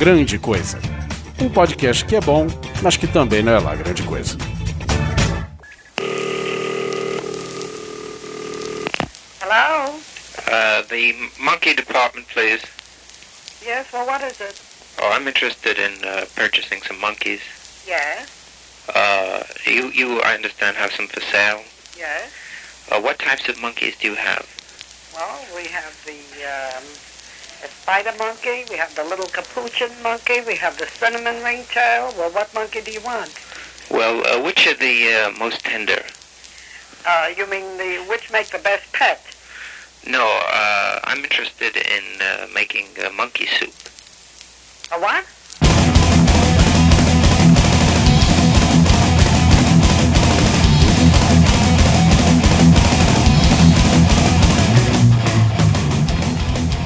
Grande Coisa. Um podcast que é bom, mas que também não é lá grande coisa. Hello? Uh, the monkey department, please. Yes, well, what is it? Oh, I'm interested in uh, purchasing some monkeys. Yes, Uh, you, you, I understand, have some for sale. yes. Uh, what types of monkeys do you have? Well, we have the, um, the spider monkey, we have the little capuchin monkey, we have the cinnamon ringtail. Well, what monkey do you want? Well, uh, which are the uh, most tender? Uh, you mean the which make the best pet? No, uh, I'm interested in uh, making uh, monkey soup. A what?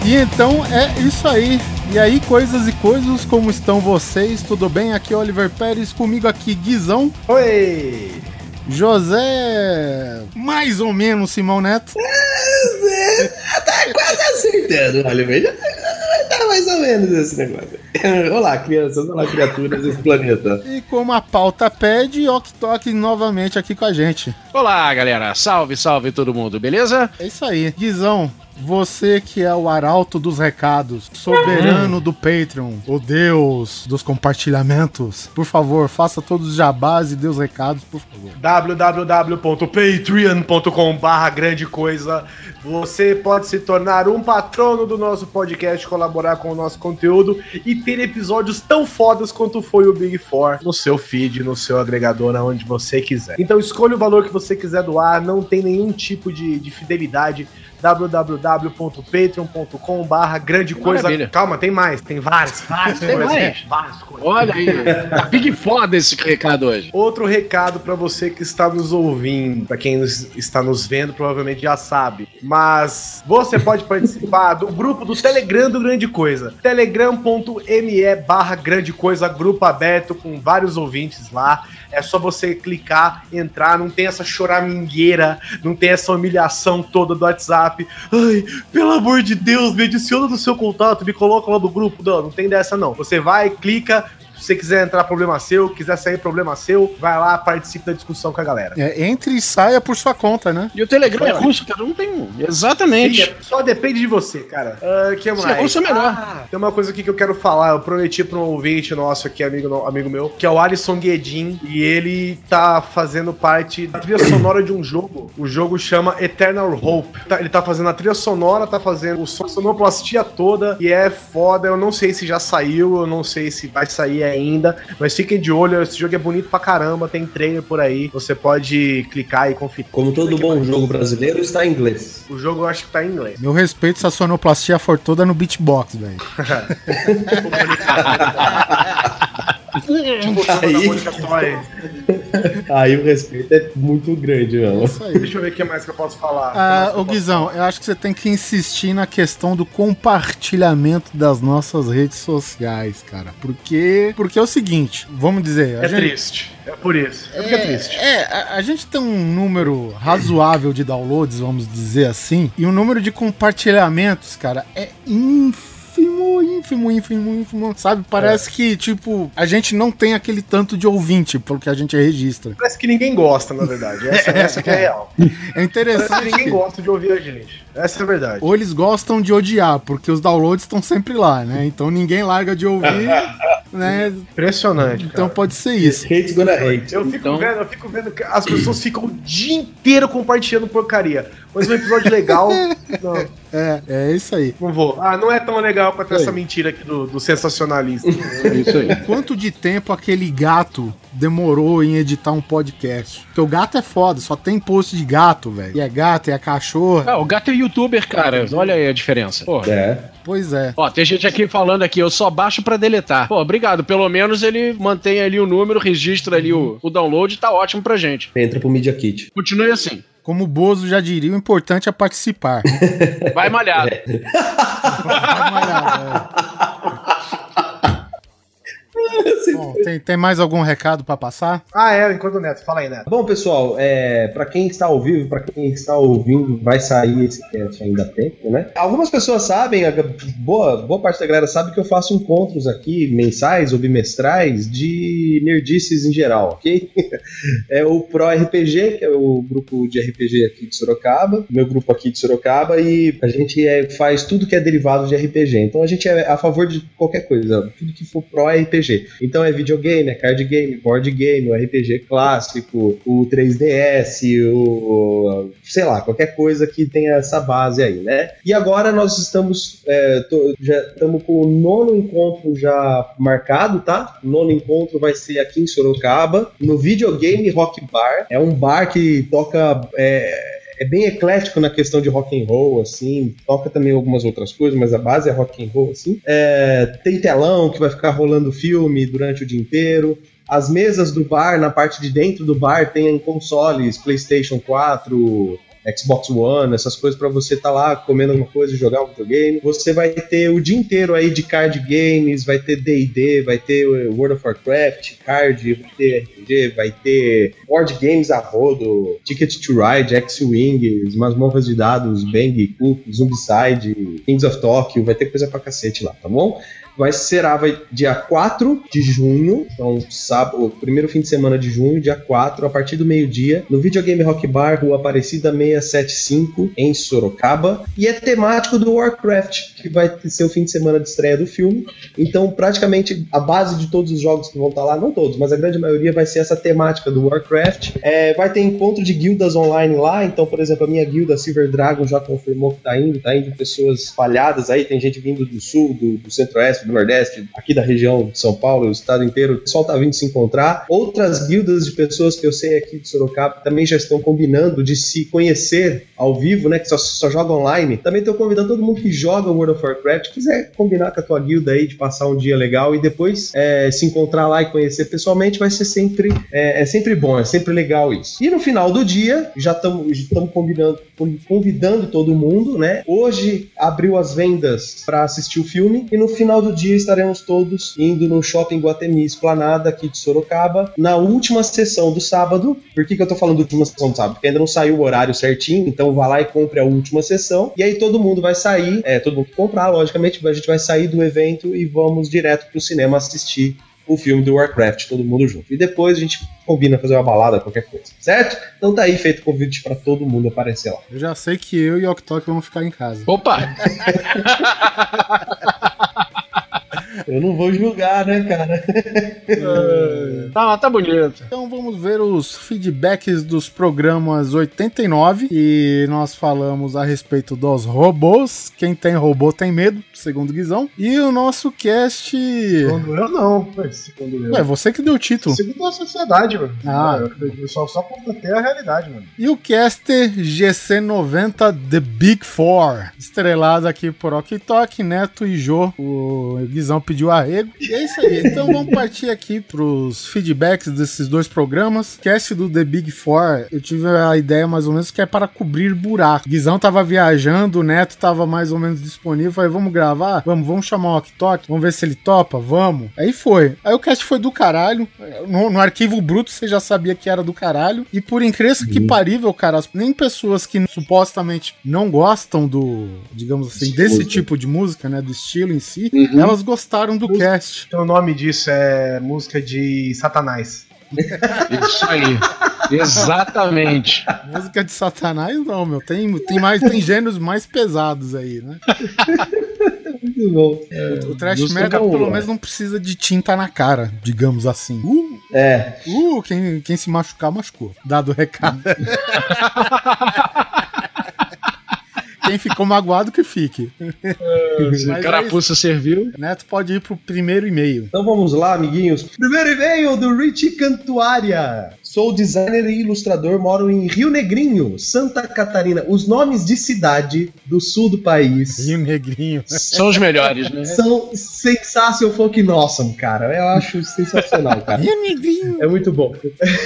E então é isso aí. E aí, coisas e coisas, como estão vocês? Tudo bem? Aqui é Oliver Pérez, comigo aqui Guizão, Oi! José, mais ou menos Simão Neto, Tá quase acertando, Oliver. Tá mais ou menos esse negócio. Olá, crianças, olá, criaturas desse planeta. e como a pauta pede, Ok Tok novamente aqui com a gente. Olá, galera. Salve, salve todo mundo, beleza? É isso aí. Guizão, você que é o arauto dos recados, soberano do Patreon, o deus dos compartilhamentos, por favor, faça todos os jabás e dê os recados, por favor. www.patreon.com barra grande coisa Você pode se tornar um patrono do nosso podcast, colaborar com o nosso conteúdo e ter episódios tão fodas quanto foi o Big Four no seu feed, no seu agregador, aonde você quiser. Então escolha o valor que você quiser doar, não tem nenhum tipo de, de fidelidade www.patreon.com barra grande coisa. Maravilha. Calma, tem mais, tem vários, vários Tem coisas, mais? várias coisas. Olha aí, tá big foda esse recado hoje. Outro recado pra você que está nos ouvindo, pra quem nos- está nos vendo, provavelmente já sabe. Mas você pode participar do grupo do Telegram do Grande Coisa. telegram.me barra Grande Coisa, grupo aberto com vários ouvintes lá. É só você clicar, entrar, não tem essa choramingueira, não tem essa humilhação toda do WhatsApp. Ai, pelo amor de Deus, me adiciona no seu contato, me coloca lá no grupo. Não, não tem dessa não. Você vai, clica, se você quiser entrar, problema seu. Quiser sair, problema seu. Vai lá, participe da discussão com a galera. É, entre e saia por sua conta, né? E o Telegram é russo, cara, não tem um. Sim, Exatamente. é- só depende de você, cara. Ah, que Se mais? é russo é melhor. Ah, tem uma coisa aqui que eu quero falar. Eu prometi para um ouvinte nosso aqui, amigo, amigo meu, que é o Alisson Guedin. E ele tá fazendo parte da trilha sonora de um jogo. O jogo chama Eternal Hope. Tá- ele tá fazendo a trilha sonora, tá fazendo o som, a sonoplastia toda. E é foda. Eu não sei se já saiu, eu não sei se vai sair ainda. Mas fiquem de olho, esse jogo é bonito pra caramba. Tem trailer por aí. Você pode clicar e conferir. Como todo bom jogo brasileiro, está em inglês. O jogo eu acho que tá em inglês. Meu respeito se a sonoplastia for toda no beatbox, velho. Aí, aí o respeito é muito grande, aí. Deixa eu ver o que mais que eu posso falar. Ah, ô Guizão, eu acho que você tem que insistir na questão do compartilhamento das nossas redes sociais, cara. Porque, porque é o seguinte, vamos dizer, É gente, triste. É por isso. É porque é, triste. É, a, a gente tem um número razoável de downloads, vamos dizer assim, e o número de compartilhamentos, cara, é ínfimo, ínfimo, ínfimo, ínfimo. Sabe? Parece que, tipo, a gente não tem aquele tanto de ouvinte pelo que a gente registra. Parece que ninguém gosta, na verdade. Essa, essa que é a real. É Parece que interessante. ninguém gosta de ouvir a gente. Essa é a verdade. Ou eles gostam de odiar, porque os downloads estão sempre lá, né? Então ninguém larga de ouvir, né? Impressionante. Então cara. pode ser isso. Hate's gonna hate. Eu fico, Então- vendo, eu fico vendo que as pessoas ficam o dia inteiro compartilhando porcaria. Mas um episódio legal. Não, É, é isso aí. não vou. Ah, não é tão legal pra ter essa mentira aqui do, do sensacionalista. É isso aí. Quanto de tempo aquele gato demorou em editar um podcast? Porque o gato é foda, só tem post de gato, velho. E é gato, e é cachorro. Ah, o gato é youtuber, cara. Olha aí a diferença. Pô. É. Pois é. Ó, tem gente aqui falando aqui, eu só baixo pra deletar. Pô, obrigado. Pelo menos ele mantém ali o número, registra ali o, o download, tá ótimo pra gente. Entra pro Media Kit. Continue assim. Como o Bozo já diria, o importante é participar. Vai malhado. Vai malhar, Bom, tem, tem mais algum recado pra passar? Ah, é, enquanto o Neto. Fala aí, Neto. Bom, pessoal, é, para quem está ao vivo, para quem está ouvindo, vai sair esse cast ainda há tempo, né? Algumas pessoas sabem, a boa, boa parte da galera sabe que eu faço encontros aqui, mensais ou bimestrais, de nerdices em geral, ok? É o Pro RPG, que é o grupo de RPG aqui de Sorocaba, meu grupo aqui de Sorocaba, e a gente é, faz tudo que é derivado de RPG. Então a gente é a favor de qualquer coisa, tudo que for Pro RPG. Então é videogame, é card game, board game, o RPG clássico, o 3DS, o. sei lá, qualquer coisa que tenha essa base aí, né? E agora nós estamos. é, tô- já estamos com o nono encontro já marcado, tá? O nono encontro vai ser aqui em Sorocaba, no Videogame Rock Bar. É um bar que toca. é, é bem eclético na questão de rock and roll, assim, toca também algumas outras coisas, mas a base é rock and roll, assim. É, tem telão que vai ficar rolando filme durante o dia inteiro. As mesas do bar, na parte de dentro do bar, tem consoles, PlayStation 4, Xbox One, essas coisas pra você estar lá comendo alguma coisa e jogar um videogame. Você vai ter o dia inteiro aí de card games, vai ter D&D, vai ter World of Warcraft, card, vai ter RPG, vai ter board games a rodo, Ticket to Ride, X-Wing, masmorras de dados, Bang, Cook, Zombicide, Kings of Tokyo, vai ter coisa pra cacete lá, tá bom? Vai será vai dia 4 de junho, então sábado, primeiro fim de semana de junho, dia 4, a partir do meio-dia, no Videogame Rock Bar, Rua Aparecida 675, em Sorocaba, e é temático do Warcraft, que vai ser o fim de semana de estreia do filme. Então, praticamente a base de todos os jogos que vão estar lá, não todos, mas a grande maioria vai ser essa temática do Warcraft. É, vai ter encontro de guildas online lá, então, por exemplo, a minha guilda Silver Dragon já confirmou que tá indo, tá indo pessoas espalhadas aí, tem gente vindo do sul, do, do centro-oeste, do nordeste, aqui da região de São Paulo, o estado inteiro, o pessoal tá vindo se encontrar. Outras guildas de pessoas que eu sei aqui de Sorocaba também já estão combinando de se conhecer ao vivo, né, que só, só joga online. Também estou convidando todo mundo que joga World of Warcraft, quiser combinar com a tua guilda aí, de passar um dia legal e depois é, se encontrar lá e conhecer pessoalmente, vai ser sempre, é, é sempre bom, é sempre legal isso. E no final do dia, já estamos combinando, convidando todo mundo, né? Hoje abriu as vendas para assistir o filme e no final do dia estaremos todos indo no Shopping Guatemi Esplanada aqui de Sorocaba, na última sessão do sábado. Por que, que eu tô falando última sessão do sábado? Porque ainda não saiu o horário certinho, então vá lá e compre a última sessão. E aí todo mundo vai sair, é, todo mundo que comprar, logicamente, a gente vai sair do evento e vamos direto pro cinema assistir o filme do Warcraft, todo mundo junto. E depois a gente combina fazer uma balada, qualquer coisa, certo? Então tá aí feito o convite pra todo mundo aparecer lá. Eu já sei que eu e o Oktok vamos ficar em casa. Opa! Eu não vou julgar, né, cara? Tá, tá bonito. Então vamos ver os feedbacks dos programas 89 e nós falamos a respeito dos robôs. Quem tem robô tem medo, segundo Guizão. E o nosso cast. Segundo eu, não. Segundo eu. Ué, você que deu o título. Segundo a sociedade, mano. Ah. Eu só, só constatei a realidade, mano. E o cast GC90 The Big Four, estrelado aqui por Ok Tok, Neto e Jô. O Guizão pediu arrego. E é isso aí. Então vamos partir aqui pros feedbacks desses dois programas. Cast do The Big Four, eu tive a ideia mais ou menos que é para cobrir buraco. Guizão tava viajando, o Neto tava mais ou menos disponível. Falei, vamos gravar? Vamos, vamos chamar o Ok Tok, vamos ver se ele topa, vamos. Aí foi. Aí o cast foi do caralho. No, no arquivo bruto você já sabia que era do caralho. E por incrível que parível, cara, nem pessoas que supostamente não gostam do, digamos assim, Esse desse tipo de música, né, do estilo em si, Uhum. elas gostaram do cast. Então o nome disso é música de Satanás. Isso aí. Exatamente. Música de Satanás não, meu, tem, tem mais tem gêneros mais pesados aí, né? Muito bom. O trash metal boa. pelo menos não precisa de tinta na cara, digamos assim. Uh, É, uh, quem, quem se machucar, machucou. Dado o recado. Quem ficou magoado que fique. O carapuça serviu. Neto pode ir pro primeiro e-mail. Então vamos lá, amiguinhos. Primeiro e-mail do Richie Cantuária. Sou designer e ilustrador, moro em Rio Negrinho, Santa Catarina. Os nomes de cidade do sul do país Rio Negrinho. São os melhores, né? são sensacional fucking awesome, cara. Eu acho sensacional, cara. Rio Negrinho. É muito bom.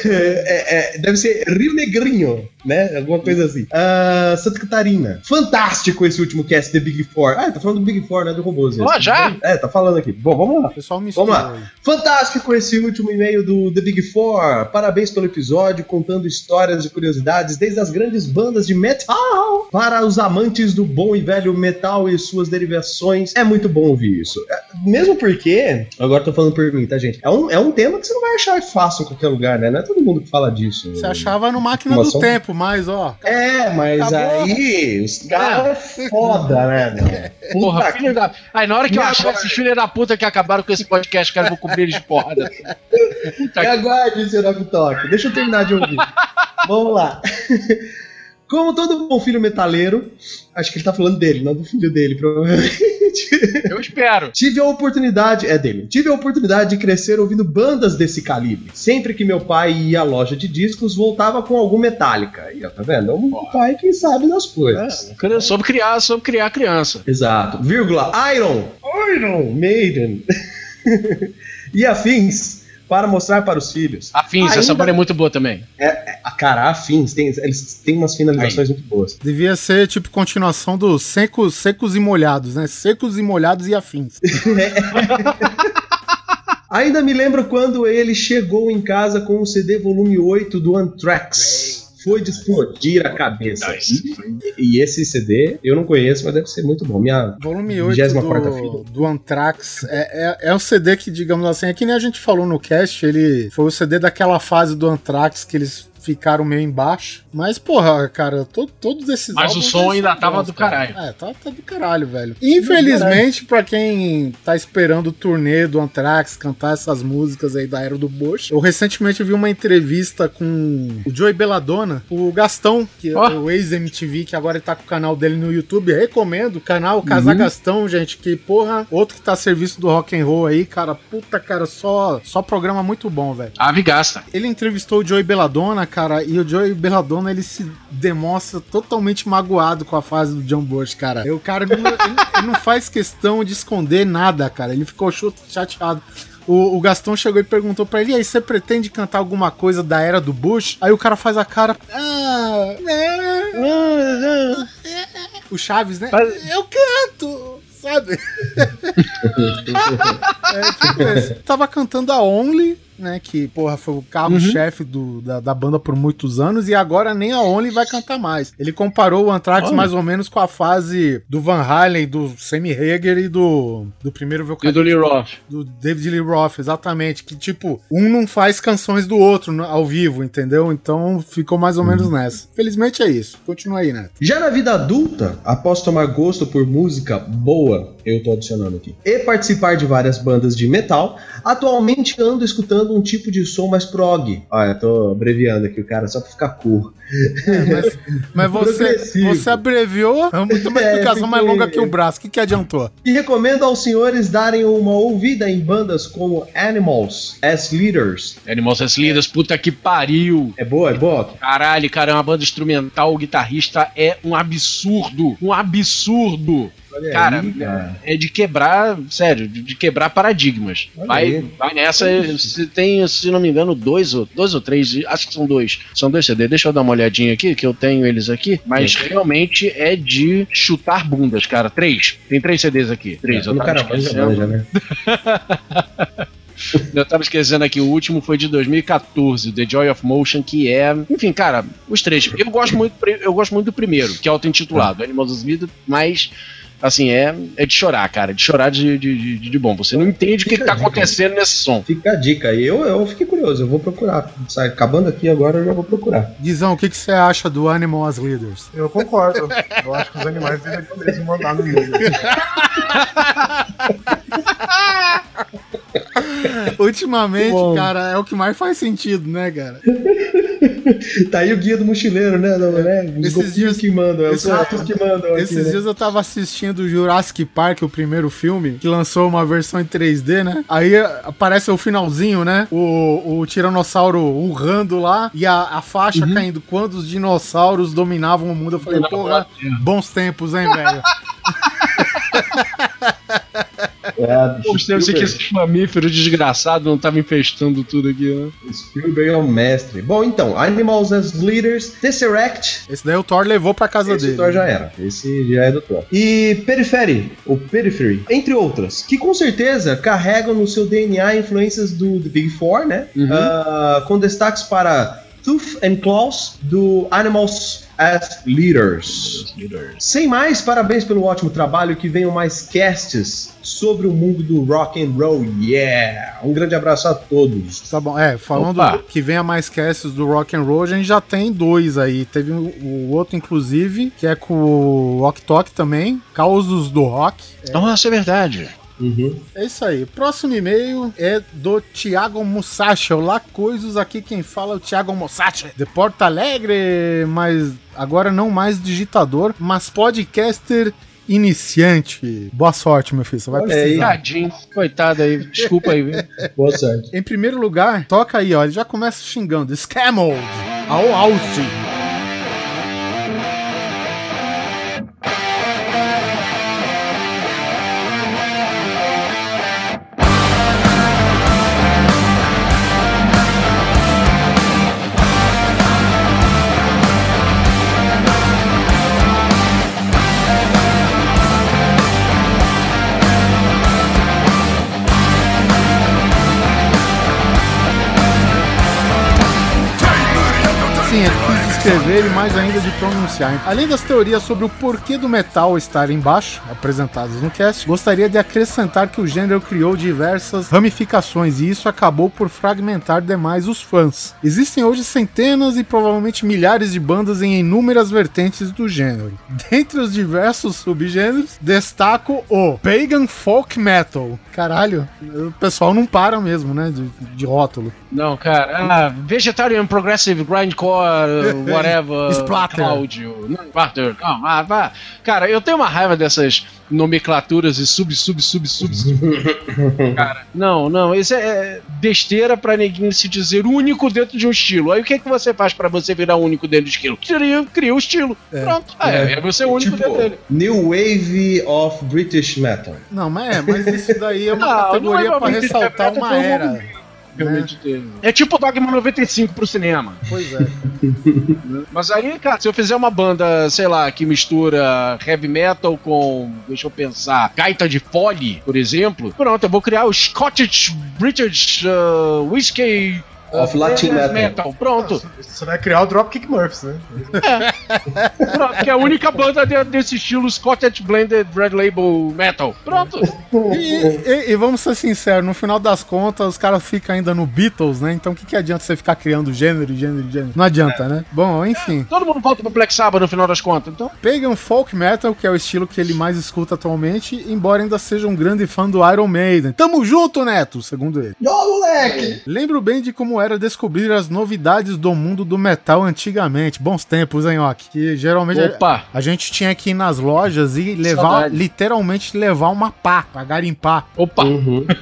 É, é, deve ser Rio Negrinho, né? Alguma coisa assim. Ah, Santa Catarina. Fantástico esse último cast The Big Four. Ah, tá falando do Big Four, né? Do robôs. Ó, esse. já? É, tá falando aqui. Bom, vamos lá. O pessoal mistura. Vamos lá. aí. Fantástico esse último e-mail do The Big Four. Parabéns pelo episódio, contando histórias e curiosidades desde as grandes bandas de metal para os amantes do bom e velho metal e suas derivações. É muito bom ouvir isso. É, Mesmo porque, agora tô falando por mim, tá, gente? É um, é um tema que você não vai achar fácil em qualquer lugar, né? Não é todo mundo que fala disso. Você achava no Máquina Uma do só- Tempo, mas ó. É, mas Acabou. aí os caras é foda, né, meu? Porra, filho da. Aí na hora que eu Me achar esses filhos da puta que acabaram com esse podcast, cara, eu vou cobrir eles de porrada. Puta Me que aguarde, seu Deixa eu terminar de ouvir. Vamos lá. Como todo bom filho metaleiro, acho que ele tá falando dele, não do filho dele, provavelmente. eu espero. Tive a oportunidade, é dele, tive a oportunidade de crescer ouvindo bandas desse calibre. Sempre que meu pai ia à loja de discos, voltava com algum Metallica. E ó, tá vendo? É um pai que sabe das coisas. É, soube criar, soube criar criança. Exato. Vírgula, Iron, Iron Maiden. e afins para mostrar para os filhos. Afins, essa Ainda- banda é muito boa também. A cara, afins, tem, eles têm umas finalizações muito boas. Devia ser tipo continuação dos secos, secos e molhados, né? Secos e molhados e afins. Ainda me lembro quando ele chegou em casa com o CD volume 8 do Anthrax. Foi de explodir a cabeça. E, e esse CD eu não conheço, mas deve ser muito bom. Minha Volume 8 24ª do, filha. do Anthrax é, é, é um CD que, digamos assim, é que nem a gente falou no cast, ele foi o CD daquela fase do Anthrax que eles ficaram meio embaixo. Mas, porra, cara, to- todos esses Mas o som eles ainda tava do cara. caralho. É, tá, tá do caralho, velho. Infelizmente, pra quem tá esperando o turnê do Anthrax cantar essas músicas aí da era do Bush, eu recentemente vi uma entrevista com o Joey Belladonna, o Gastão, que é Ó. o ex-MTV, que agora tá com o canal dele no YouTube. Recomendo o canal Casar Gastão, gente, que porra, outro que tá a serviço do rock and roll aí, cara, puta, cara, só, só programa muito bom, velho. Ave gasta. Ele entrevistou o Joey Belladonna, cara, e o Joey Belladonna, ele se demonstra totalmente magoado com a fase do John Bush, cara. E o cara não, ele, ele não faz questão de esconder nada, cara. Ele ficou chateado. O, o Gastão chegou e perguntou pra ele: e aí, você pretende cantar alguma coisa da era do Bush? Aí o cara faz a cara. Ah, é, o Chaves, né? Eu canto! Sabe? É, tipo. Tava cantando a Only, né? Que, porra, foi o carro-chefe do- da, da banda por muitos anos. E agora nem a Only vai cantar mais. Ele comparou o Anthrax Olha. mais ou menos com a fase do Van Halen, do Sammy Hager e do, do primeiro E vocalista. do Lee Roth. Do David Lee Roth, exatamente. Que, tipo, um não faz canções do outro ao vivo, entendeu? Então ficou mais ou menos nessa. Felizmente é isso. Continua aí, Neto. Já na vida adulta, após tomar gosto por música boa, eu tô adicionando aqui, e participar de várias bandas de metal, atualmente ando escutando um tipo de som mais prog. Olha, tô abreviando aqui o cara só pra ficar cool. Mas, mas você, você abreviou. É muito uma É, explicação mais fiquei- longa que o braço. O que, que adiantou? E recomendo aos senhores darem uma ouvida em bandas como Animals as Leaders. Animals as Leaders, puta que pariu. É boa, é boa? Caralho, cara, é uma banda instrumental, o guitarrista é um absurdo. Um absurdo. Olha Cara, aí, cara. É de quebrar, sério, de quebrar paradigmas. Olha Vai, aí. vai nessa. Se tem, se não me engano, dois ou, dois ou três, acho que são dois. São dois CD. Deixa eu dar uma olhadinha aqui, que eu tenho eles aqui. Mas realmente é de chutar bundas, cara. Três. Tem três CDs aqui. Três. eu no tava cara esquecendo. né? Eu tava esquecendo aqui, o último foi de 2014, The Joy of Motion, que é. Enfim, cara, os três. Eu gosto muito, eu gosto muito do primeiro, que é auto-intitulado, Animals of Vida, mas. Assim, é, é de chorar, cara. De chorar de, de, de, de bom. Você não entende o que, que tá acontecendo nesse som. Fica a dica aí. Eu, eu fiquei curioso, eu vou procurar. Sai, acabando aqui agora, eu já vou procurar. Guizão, o que, que você acha do Animal as Leaders? Eu concordo. Eu acho que os animais deveriam mesmo mandar no mundo. Ultimamente, Bom. cara, é o que mais faz sentido, né, cara? Tá aí o guia do mochileiro, né? Não, né? Os Esses dias- que mandam, é os Esses- ratos que mandam aqui, Esses né? dias eu tava assistindo Jurassic Park, o primeiro filme, que lançou uma versão em 3D, né? Aí eh, aparece o finalzinho, né? O, o tiranossauro urrando lá e a, a faixa Uhum. caindo. Quando os dinossauros dominavam o mundo, eu falei, porra, bons tempos, hein, velho? É, bicho, que Spielberg. esses mamíferos desgraçados não estavam infestando tudo aqui, né? Spielberg é o mestre. Bom, então, Animals as Leaders, Tesseract. Esse daí o Thor levou pra casa Esse dele. Thor já era. Esse já é do Thor. E Periphery, ou Periphery, entre outras, que com certeza carregam no seu DNA influências do The Big Four, né? Ah, com destaques para Tooth and Claws, do Animals as Leaders. Sem mais, parabéns pelo ótimo trabalho. Que venham mais casts sobre o mundo do rock and roll. Yeah! Um grande abraço a todos. Tá bom, é, falando Opa. que venha mais casts do Rock and Roll, a gente já tem dois aí. Teve o, outro, inclusive, que é com o Ok Tok também, Causos do Rock. Nossa, é verdade. Uhum. É isso aí. Próximo e-mail é do Thiago Musashi. Olá, coisas aqui quem fala é o Thiago Musashi. De Porto Alegre, mas agora não mais digitador, mas podcaster iniciante. Boa sorte, meu filho. Você vai Olha aí. precisar. Tadinho, coitado aí. Desculpa aí, viu? Boa sorte. Em primeiro lugar, toca aí, ó. Ele já começa xingando. Scammel! Ao alce! Escrever e mais ainda de pronunciar. Além das teorias sobre o porquê do metal estar embaixo, apresentadas no cast, gostaria de acrescentar que o gênero criou diversas ramificações e isso acabou por fragmentar demais os fãs. Existem hoje centenas e provavelmente milhares de bandas em inúmeras vertentes do gênero. Dentre os diversos subgêneros, destaco o Pagan Folk Metal. Caralho, o pessoal não para mesmo, né, de, de rótulo. Não, cara. Ah, vegetarian Progressive Grindcore, whatever. Splatter. Cláudio. Não, Splatter. Não, ah, vá. Cara, eu tenho uma raiva dessas nomenclaturas e sub, sub, sub, sub. sub. cara, não, não. Isso é é besteira pra neguinho se dizer único dentro de um estilo. Aí o que, é que você faz pra você virar único dentro do estilo? Cria, cria o estilo. Pronto. Ah, é, é você único Tipo, dentro dele. New Wave of British Metal. Não, mas é, mas isso daí é uma Não, não categoria é pra ressaltar brincadeira, uma um era. Teve. É tipo o Dogma 95 pro cinema. Pois é. Mas aí, cara, se eu fizer uma banda, sei lá, que mistura heavy metal com, deixa eu pensar, gaita de fole, por exemplo, pronto, eu vou criar o Scottish British uh, Whiskey uh, Of Latin metal. Pronto. Você vai criar o Dropkick Murphys, né? Pronto, que é a única banda de- desse estilo Scottish Blended Red Label Metal. Pronto. E, e- e vamos ser sinceros, no final das contas, os caras ficam ainda no Beatles, né? Então o que, que adianta você ficar criando gênero, gênero, gênero? Não adianta, né? Bom, enfim. Todo mundo volta pro Black Sabbath no final das contas, então. Pagan Folk Metal, que é o estilo que ele mais escuta atualmente, embora ainda seja um grande fã do Iron Maiden. Tamo junto, Neto, segundo ele. Ó, moleque! Lembro bem de como era descobrir as novidades do mundo do metal antigamente. Bons tempos, hein, Ok? Que geralmente Opa. a gente tinha que ir nas lojas e levar, Saudade. literalmente levar uma pá pra garimpar. Opa. Uhum.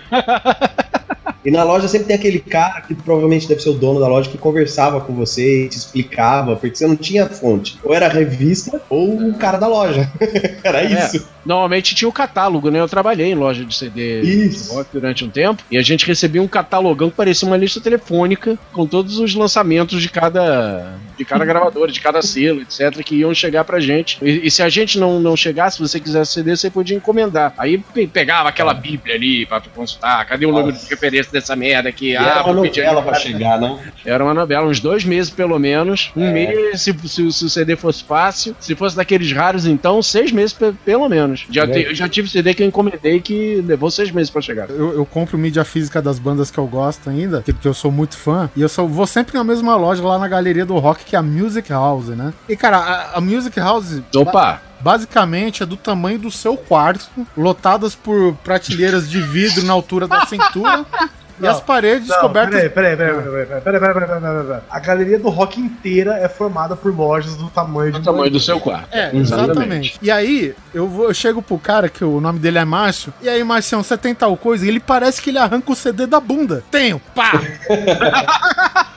E na loja sempre tem aquele cara que provavelmente deve ser o dono da loja que conversava com você e te explicava, porque você não tinha fonte. Ou era a revista ou o cara da loja. era É. isso. Normalmente tinha o catálogo, né? Eu trabalhei em loja de CD Isso. rock durante um tempo e a gente recebia um catalogão que parecia uma lista telefônica com todos os lançamentos de cada de cada gravadora, de cada selo, etc, que iam chegar pra gente. E, e se a gente não, não chegasse, se você quisesse CD, você podia encomendar. Aí pe- pegava aquela bíblia ali pra consultar, cadê o Nossa. número de referência dessa merda aqui? E era uma novela pra chegar, né? era uma novela, uns dois meses pelo menos. Um É. mês, se, se- se o CD fosse fácil. Se fosse daqueles raros, então, seis meses pe- pelo menos. Já É. te- eu já tive CD que eu encomendei que levou seis meses pra chegar. Eu, eu compro mídia física das bandas que eu gosto ainda, que, que eu sou muito fã, e eu só vou sempre na mesma loja lá na galeria do rock, que é a Music House, né? E cara, a, a Music House. Opa! Basicamente é do tamanho do seu quarto, lotadas por prateleiras de vidro na altura da cintura. E as paredes Não, cobertas. peraí, peraí, peraí, peraí, peraí, peraí, peraí, peraí, peraí, peraí. A galeria do rock inteira é formada por lojas do tamanho de O um tamanho do seu quarto. É, exatamente. E aí, eu, vou, eu chego pro cara, que o nome dele é Márcio, e aí, Marcião, você tem tal coisa? E ele parece que ele arranca o CD da bunda. Tenho, pá!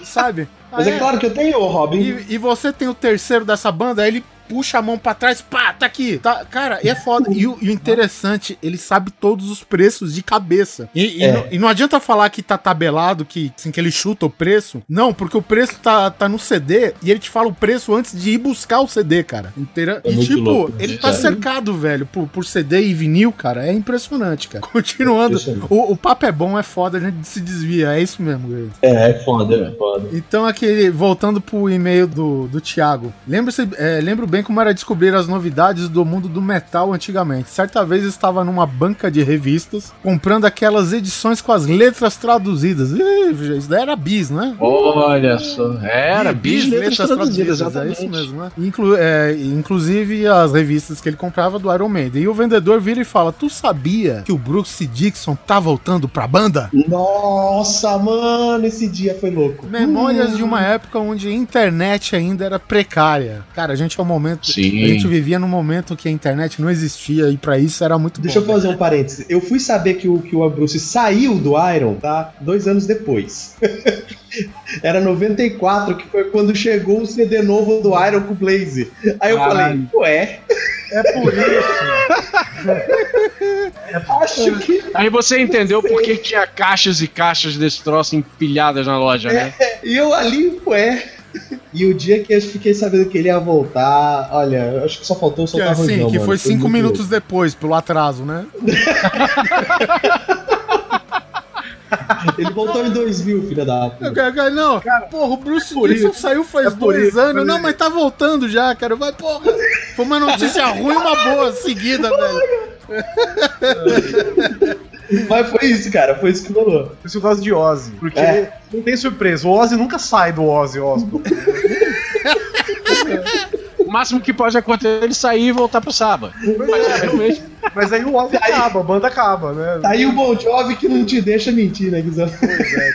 Sabe? Mas Aí- é claro que eu tenho, Robin. E, e você tem o terceiro dessa banda, aí ele puxa a mão pra trás, pá, tá aqui. Tá, cara, e é foda. E, o- e o interessante, ele sabe todos os preços de cabeça. E, e É. não, e não adianta falar que tá tabelado, que, assim, que ele chuta o preço. Não, porque o preço tá, tá no CD e ele te fala o preço antes de ir buscar o CD, cara. Inteira... É e tipo, louco, ele né, tá cara? cercado, velho, por, por CD e vinil, cara. É impressionante, cara. Continuando. Impressionante. O, o papo é bom, é foda, a gente se desvia. É isso mesmo. É, é foda, é foda. Então, aquele, voltando pro e-mail do, do Thiago. Lembra-se, é, lembro bem como era descobrir as novidades do mundo do metal antigamente. Certa vez eu estava numa banca de revistas comprando aquelas edições com as letras traduzidas. Ih, isso daí era bis, né? Olha só. Era, bis letras traduzidas, É exatamente. isso mesmo, né? Inclu- é, inclusive as revistas que ele comprava do Iron Maiden. E o vendedor vira e fala: Tu sabia que o Bruce Dixon tá voltando pra banda? Nossa, mano, esse dia foi louco. Memórias de uma época onde a internet ainda era precária. Cara, a gente é um momento. Sim. A gente vivia num momento que a internet não existia e pra isso era muito Deixa bom. eu fazer um parênteses. Eu fui saber que o, que o Bruce saiu do Iron, tá? Dois anos depois. Era 94, que foi quando chegou o CD novo do Iron com o Blaze. Aí eu Caralho. falei, ué, É por isso. acho que. Aí você entendeu por que tinha caixas e caixas desse troço empilhadas na loja, né? E eu ali, ué. E o dia que eu fiquei sabendo que ele ia voltar, olha, eu acho que só faltou Que, soltar assim, rojão, que mano. foi cinco muito minutos louco. depois, pelo atraso, né? Ele voltou em 2000, filha da puta. Cara, cara, Não, porra, o Bruce Dixon isso. saiu faz É dois isso, anos. Não, mas tá voltando já, cara. Vai, porra. Foi uma notícia ruim e uma boa seguida, velho. Mas foi isso, cara, foi isso que rolou. Por isso eu gosto de Ozzy. Porque É. não tem surpresa. O Ozzy nunca sai do Ozzy Osbourne. O máximo que pode acontecer é ele sair e voltar pro sábado. Mas realmente. Mas aí o Ozzy acaba, a banda acaba, né? Tá aí o Bon Jovi que não te deixa mentir, né, Guizão? Tem assim, né,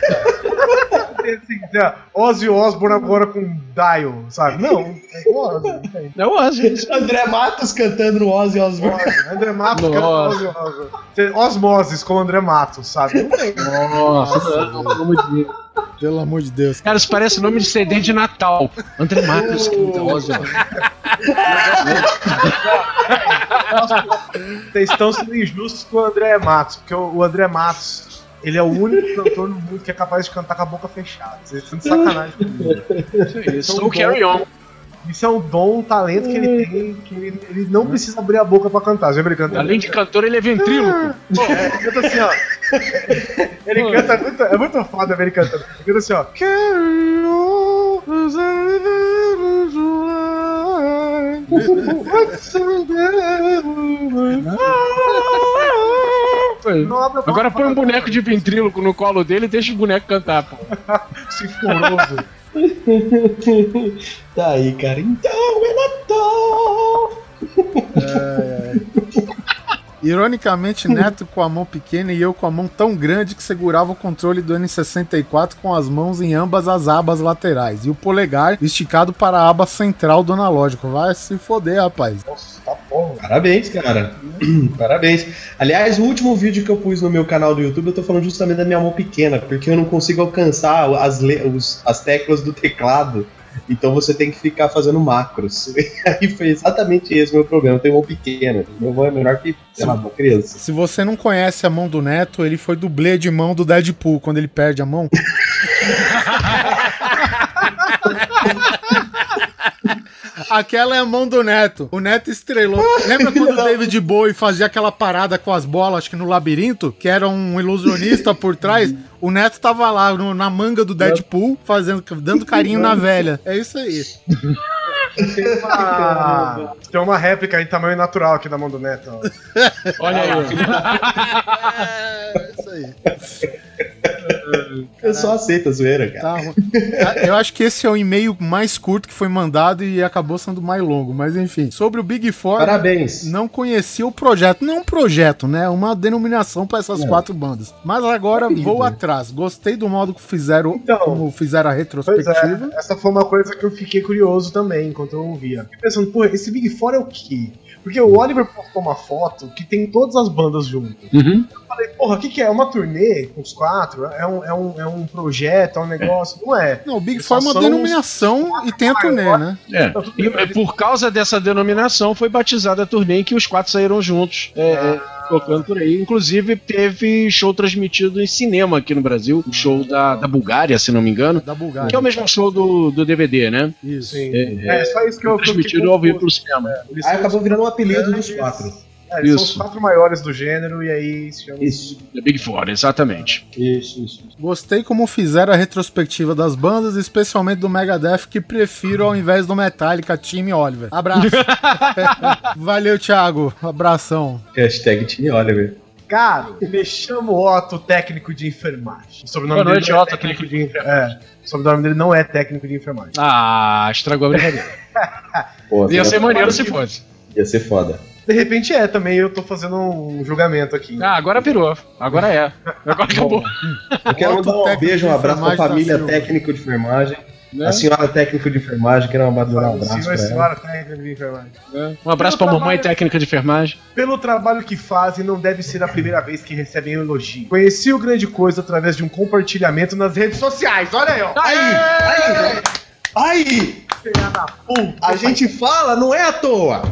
Ozzy Osbourne agora com Dial, sabe? Não, é o Ozzy. É o Ozzy. André Matos cantando no Ozzy Osbourne. André Matos, cara, Ozzy Osbourne. Osmoses com o André Matos, sabe? Nossa, pelo amor de Deus. Pelo amor de Deus. Cara, isso parece nome de CD de Natal. André Matos, canta Ozzy. Vocês estão sendo injustos com o André Matos, porque o André Matos, ele é o único cantor no mundo que é capaz de cantar com a boca fechada. Vocês estão de sacanagem comigo. Isso, o Carry On. Isso é um dom, um talento que ele tem, que ele, ele não precisa abrir a boca pra cantar. Já ele cantando? Além de cantor, ele é ventríloco. É, ele canta assim, ó. Ele canta muito. É muito foda ver ele cantando. Ele canta assim, ó. Carry on, as I live What's Não abre a boca Agora põe um boneco de ventríloco no colo dele e deixa o boneco cantar, pô. Sinforoso. Tá aí, cara. Então é Natal. Ironicamente, Neto com a mão pequena e eu com a mão tão grande que segurava o controle do N64 com as mãos em ambas as abas laterais e o polegar esticado para a aba central do analógico. Vai se foder, rapaz. Parabéns, cara. Parabéns. Aliás, o último vídeo que eu pus no meu canal do YouTube, eu tô falando justamente da minha mão pequena, porque eu não consigo alcançar as, os- as teclas do teclado. Então você tem que ficar fazendo macros. E aí foi exatamente esse o meu problema. Eu tenho mão pequena. Meu mão é menor que, sei lá, uma criança. Se você não conhece a mão do Neto, ele foi dublê de mão do Deadpool quando ele perde a mão. Aquela é a mão do Neto. O Neto estrelou. Lembra quando o David Bowie fazia aquela parada com as bolas, acho que no labirinto, que era um ilusionista por trás? O Neto tava lá no- na manga do Deadpool, fazendo, dando carinho na velha. É isso aí. Tem uma, tem uma réplica em tamanho natural aqui da mão do Neto. Olha aí. É isso aí. Eu só aceito a zoeira, cara. Tá ruim. Eu acho que esse é o e-mail mais curto que foi mandado e acabou sendo mais longo. Mas enfim, sobre o Big Four, Parabéns. não conhecia o projeto. Não um projeto, né? Uma denominação para essas Não. quatro bandas. Mas agora Apelido. vou atrás. Gostei do modo que fizeram, Então, como fizeram a Pois retrospectiva. é, essa foi uma coisa que eu fiquei curioso também enquanto eu ouvia. Fiquei pensando, pô, esse Big Four é o quê? Porque o Oliver postou uma foto que tem todas as bandas juntas. Uhum. Eu falei, porra, o que, que é? É uma turnê com os quatro? É um, é um, é um projeto, é um negócio? Não é. Não, o Big Four é uma denominação e tem a turnê, né? É. E é, por causa dessa denominação foi batizada a turnê em que os quatro saíram juntos, é, é, tocando por aí. Inclusive teve show transmitido em cinema aqui no Brasil, o show da, da Bulgária, se não me engano, Da Bulgária. que é o mesmo show do, do DVD, né? Isso. Sim. É, É, só isso que eu, Transmitido ao vivo pelo cinema. Eles Aí acabou virando um apelido dos quatro. É, eles são Isso. os quatro maiores do gênero e aí se chama Isso. The Big Four, exatamente. Isso, isso. Gostei como fizeram a retrospectiva das bandas, especialmente do Megadeth, que prefiro ao invés do Metallica, Time Oliver. Abraço. Valeu, Thiago. Abração. Hashtag Time Oliver. Cara, me chamo Otto, técnico de enfermagem. O sobrenome Boa noite, dele é Otto, técnico de enfermagem. É, o sobrenome dele não é técnico de enfermagem. Ah, estragou a brincadeira. Pô, Ia ser maneiro se fosse. Ia ser foda. De repente é também, eu tô fazendo um julgamento aqui. Ah, agora virou. Agora é. Agora acabou. Eu quero mandar um beijo, um abraço pra família técnico de enfermagem. Né? A senhora técnico de enfermagem, quero mandar um abraço senhor pra e ela. senhora técnico de enfermagem. Um abraço pra mamãe técnica de enfermagem. Pelo trabalho que fazem, não deve ser a primeira vez que recebem um elogio. Conheci o Grande Coisa através de um compartilhamento nas redes sociais. Olha aí, ó. Aí, aí, aí! Da puta. A gente fala, não é à toa!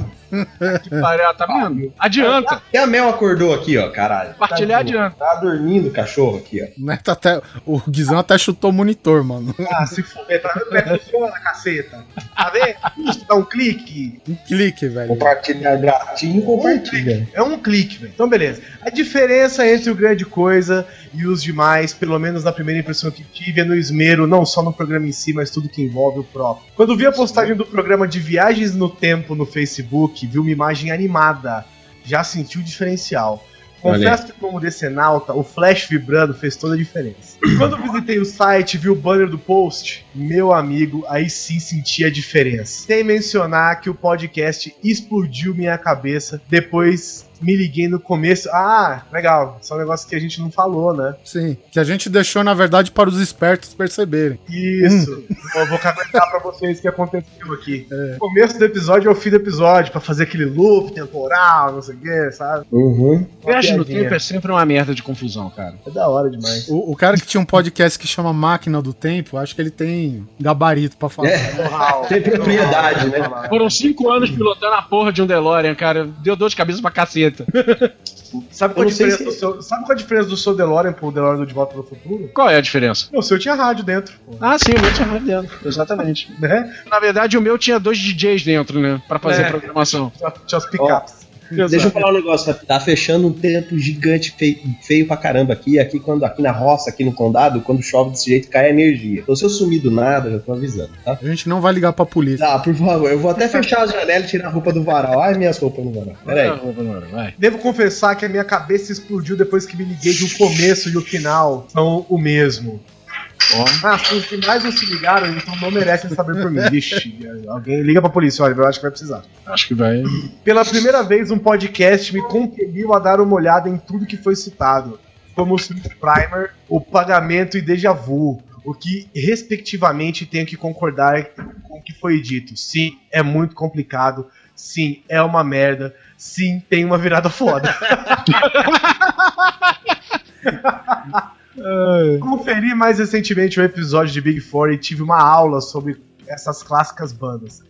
Que pariu, tá vendo? Adianta. E a Mel acordou aqui, ó, caralho. Partilhar Tá- adianta. Tá dormindo o cachorro aqui, ó. O Neto até, o Guizão até chutou o monitor, mano. Ah, se fuder, tá vendo como é que funciona, caceta? Tá vendo? Isso, dá um clique. Um clique, velho. Compartilhar gatinho, compartilha. É um clique, velho. Então, beleza. A diferença entre o Grande Coisa e os demais, pelo menos na primeira impressão que tive, é no esmero, não só no programa em si, mas tudo que envolve o próprio. Quando vi a postagem do programa de Viagens no Tempo no Facebook, vi uma imagem animada. Já senti o diferencial. Confesso que, como decenalta, o flash vibrando fez toda a diferença. Quando visitei o site e vi o banner do post, meu amigo, aí sim senti a diferença. Sem mencionar que o podcast explodiu minha cabeça. Depois me liguei no começo. Ah, legal. Só um negócio que a gente não falou, né? Sim. Que a gente deixou, na verdade, para os espertos perceberem. Isso. Eu vou comentar pra vocês o que aconteceu aqui. O começo do episódio é o fim do episódio, pra fazer aquele loop temporal, não sei o que, sabe? Uhum. Viagem no tempo é sempre uma merda de confusão, cara. É da hora demais. O, o cara que tinha um podcast que chama Máquina do Tempo, acho que ele tem gabarito pra falar. É. Tem propriedade, né? Foram cinco anos pilotando a porra de um DeLorean, cara. Deu dor de cabeça pra Sabe qual, a diferença se- do seu, sabe qual a diferença do seu DeLorean pro DeLorean do De Volta pro Futuro? Qual é a diferença? O seu tinha rádio dentro, pô, Ah, sim, o meu tinha rádio dentro. Exatamente. né? Na verdade, o meu tinha dois DJs dentro, né? Pra fazer É. a programação. Tinha, tinha os pickups. Deixa eu falar um negócio, tá fechando um tempo gigante feio, feio pra caramba aqui. Aqui quando aqui na roça, aqui no condado, quando chove desse jeito, cai a energia. Então se eu sumir do nada, já tô avisando, tá? A gente não vai ligar pra polícia. Tá, por favor, eu vou até fechar as janelas e tirar a roupa do varal. Ai, minhas roupas no varal. Pera aí. Vai. Devo confessar que a minha cabeça explodiu depois que me liguei que o começo e o final são o mesmo. Ó. Ah, se os finais não se ligaram, então não merecem saber por mim. Vixe, alguém liga pra polícia, olha, eu acho que vai precisar. Acho que vai. Pela primeira vez, um podcast me compeliu a dar uma olhada em tudo que foi citado, como o Primer, o Pagamento e Deja Vu, o que, respectivamente, tenho que concordar com o que foi dito. Sim, é muito complicado. Sim, é uma merda. Sim, tem uma virada foda. Conferi mais recentemente o episódio de Big Four e tive uma aula sobre essas clássicas bandas.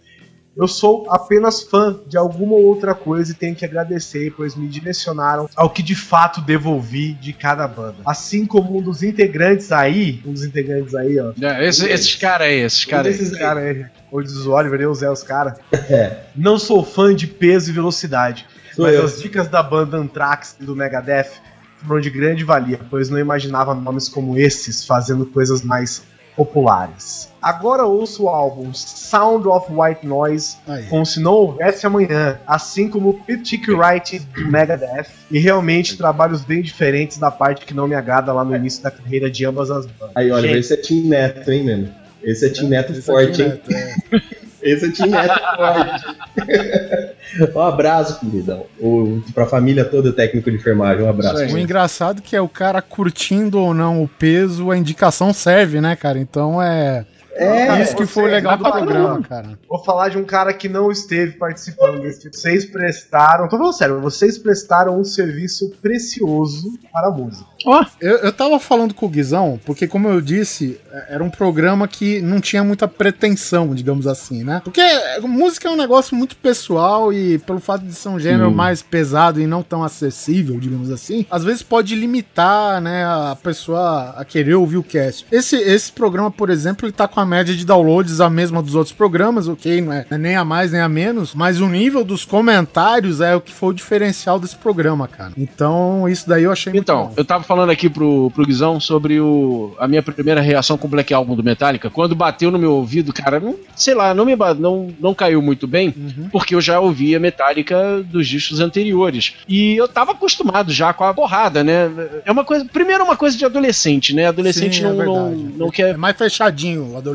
Eu sou apenas fã de alguma outra coisa e tenho que agradecer, pois me direcionaram ao que de fato devolvi de cada banda. Assim como um dos integrantes aí, um dos integrantes aí, ó. É, esse- esses caras aí, esses caras aí. desses Esse cara aí, o diz o Oliver, eu, Zé, os caras. É. Não sou fã de peso e velocidade, Sou mas eu. as dicas da banda Anthrax e do Megadeth foram de grande valia, pois não imaginava nomes como esses fazendo coisas mais populares. Agora ouço o álbum Sound of White Noise Aí. como se não houvesse amanhã, assim como o Piptic Wright do Megadeth, e realmente trabalhos bem diferentes da parte que não me agrada lá no início da carreira de ambas as bandas. Aí, olha, Gente, esse é Tim Neto, hein, mano? Esse é Tim Neto Esse forte, aqui, hein? né, é. Esse é Neto forte. um abraço, queridão. O, pra família toda, técnico de enfermagem, um abraço. O engraçado que é o cara curtindo ou não o peso, a indicação serve, né, cara? Então é. É, isso que foi legal do programa, cara. Vou falar de um cara que não esteve participando desse. Vocês prestaram. Tô falando sério, vocês prestaram um serviço precioso para a música. Eu, eu tava falando com o Guizão, porque, como eu disse, é- era um programa que não tinha muita pretensão, digamos assim, né? Porque música é um negócio muito pessoal e, pelo fato de ser um gênero mais pesado e não tão acessível, digamos assim, às vezes pode limitar, né, a pessoa a querer ouvir o cast. Esse, esse programa, por exemplo, ele tá com a média de downloads a mesma dos outros programas, ok? Não é, não é nem a mais nem a menos, mas o nível dos comentários é o que foi o diferencial desse programa, cara. Então, isso daí eu achei muito Então, eu tava falando aqui pro, pro Guizão sobre o, a minha primeira reação com o Black Album do Metallica. Quando bateu no meu ouvido, cara, não, sei lá, não me não, não caiu muito bem, Uhum. porque eu já ouvia Metallica dos discos anteriores. E eu tava acostumado já com a porrada, né? É uma coisa. Primeiro, é uma coisa de adolescente, né? Adolescente Sim, é não, não, não É quer. mais fechadinho o adolescente.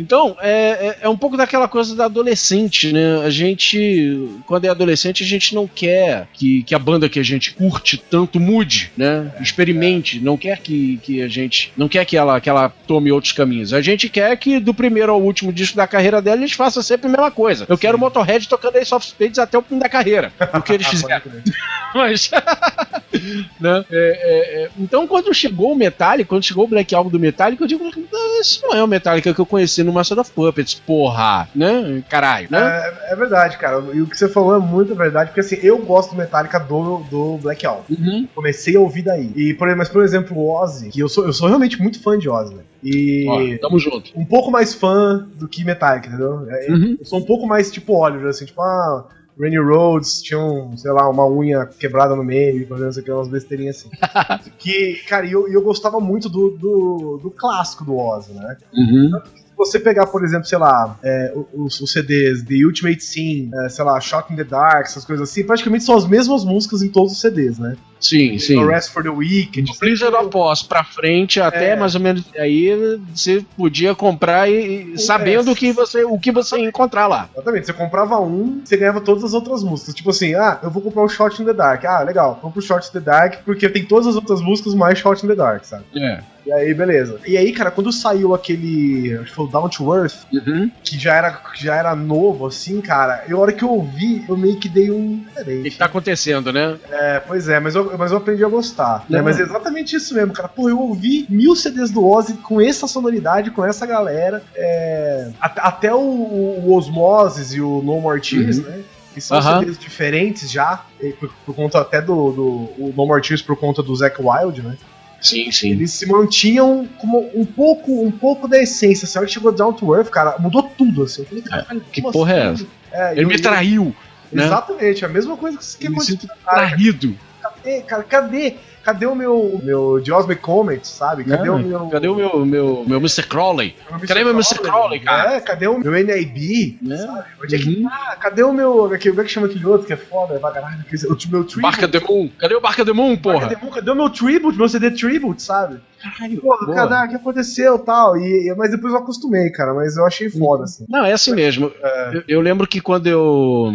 Então, é, é, é um pouco daquela coisa da adolescente, né? A gente, quando é adolescente, a gente não quer que, que a banda que a gente curte tanto mude, né? Experimente, não quer que, que a gente. Não quer que ela, que ela tome outros caminhos. A gente quer que do primeiro ao último disco da carreira dela eles façam sempre a mesma coisa. Eu quero o Motorhead tocando Ace of Spades até o fim da carreira. O que eles fizeram. Mas. né? É, é, é, então, quando chegou o Metallica, quando chegou o Black Album do Metallica, eu digo, "Ah, esse não é o Metallica que eu conheci no Master of Puppets, porra, né? Caralho, né? É, é verdade, cara. E o que você falou é muito verdade, porque assim, eu gosto do Metallica do, do Black Album. Uhum. Comecei a ouvir daí. E, por, mas, por exemplo, o Ozzy, que eu sou, eu sou realmente muito fã de Ozzy, né? E. Ó, tamo junto. um pouco mais fã do que Metallica, entendeu? É, Uhum. Eu sou um pouco mais tipo Oliver, assim, tipo, ah, Randy Rhodes tinha, um, sei lá, uma unha quebrada no meio, fazendo aqui, umas besteirinhas assim. que, cara, e eu, eu gostava muito do, do, do clássico do Ozzy, né? Uhum. Se você pegar, por exemplo, sei lá, é, os, os CDs The Ultimate Scene, é, sei lá, Shock in the Dark, essas coisas assim, praticamente são as mesmas músicas em todos os CDs, né? Sim, sim. No Rest for the Weekend. Do Blizzard Oz pra frente, até É. mais ou menos aí você podia comprar e, e sabendo o que você, o que você ia encontrar lá. Exatamente, você comprava um, você ganhava todas as outras músicas. Tipo assim, ah, eu vou comprar o Shot in the Dark. Ah, legal, vou pro Shot in the Dark porque tem todas as outras músicas mais Shot in the Dark, sabe? É. E aí, beleza. E aí, cara, quando saiu aquele, acho que foi o Down to Earth, Uhum. que já era, já era novo, assim, cara, eu, a hora que eu ouvi, eu meio que dei um... O que tá acontecendo, né? É, pois é, mas eu, mas eu aprendi a gostar. Né? Mas é exatamente isso mesmo, cara. Pô, eu ouvi mil CDs do Ozzy com essa sonoridade, com essa galera. é, at- até o, o Osmosis e o No More Tears, né? Que são Aham. CDs diferentes já, por, por conta até do, do o No More Tears por conta do Zack Wild, né? Sim, sim. Eles se mantinham como um pouco, um pouco da essência. Assim, a hora que chegou Down to Earth, cara, mudou tudo, assim. Eu falei, caralho, que porra é assim? É, Ele eu- me traiu, né? Exatamente, a mesma coisa que, que Eu me sinto traído. Cadê, cara? Cadê? Cadê o meu, meu Geosmic Comet, sabe? Cadê o meu. Cadê o meu, meu, meu Mr. Crowley? Cadê meu Mr. Crowley, cara? É, cadê o meu NIB? Sabe? Onde é que Uhum. tá? Cadê o meu. Aquele, como é que chama aquele outro que é foda? É aquele- O meu Tribute. Barca the Moon. Cadê o Barca the Moon, porra? Cadê, cadê o meu Tribute, meu CD Tribute, sabe? Caralho, Porra, boa. cara, o que aconteceu tal? E, mas depois eu acostumei, cara. Mas eu achei foda, assim. Não, é assim mesmo. Eu, eu lembro que quando eu.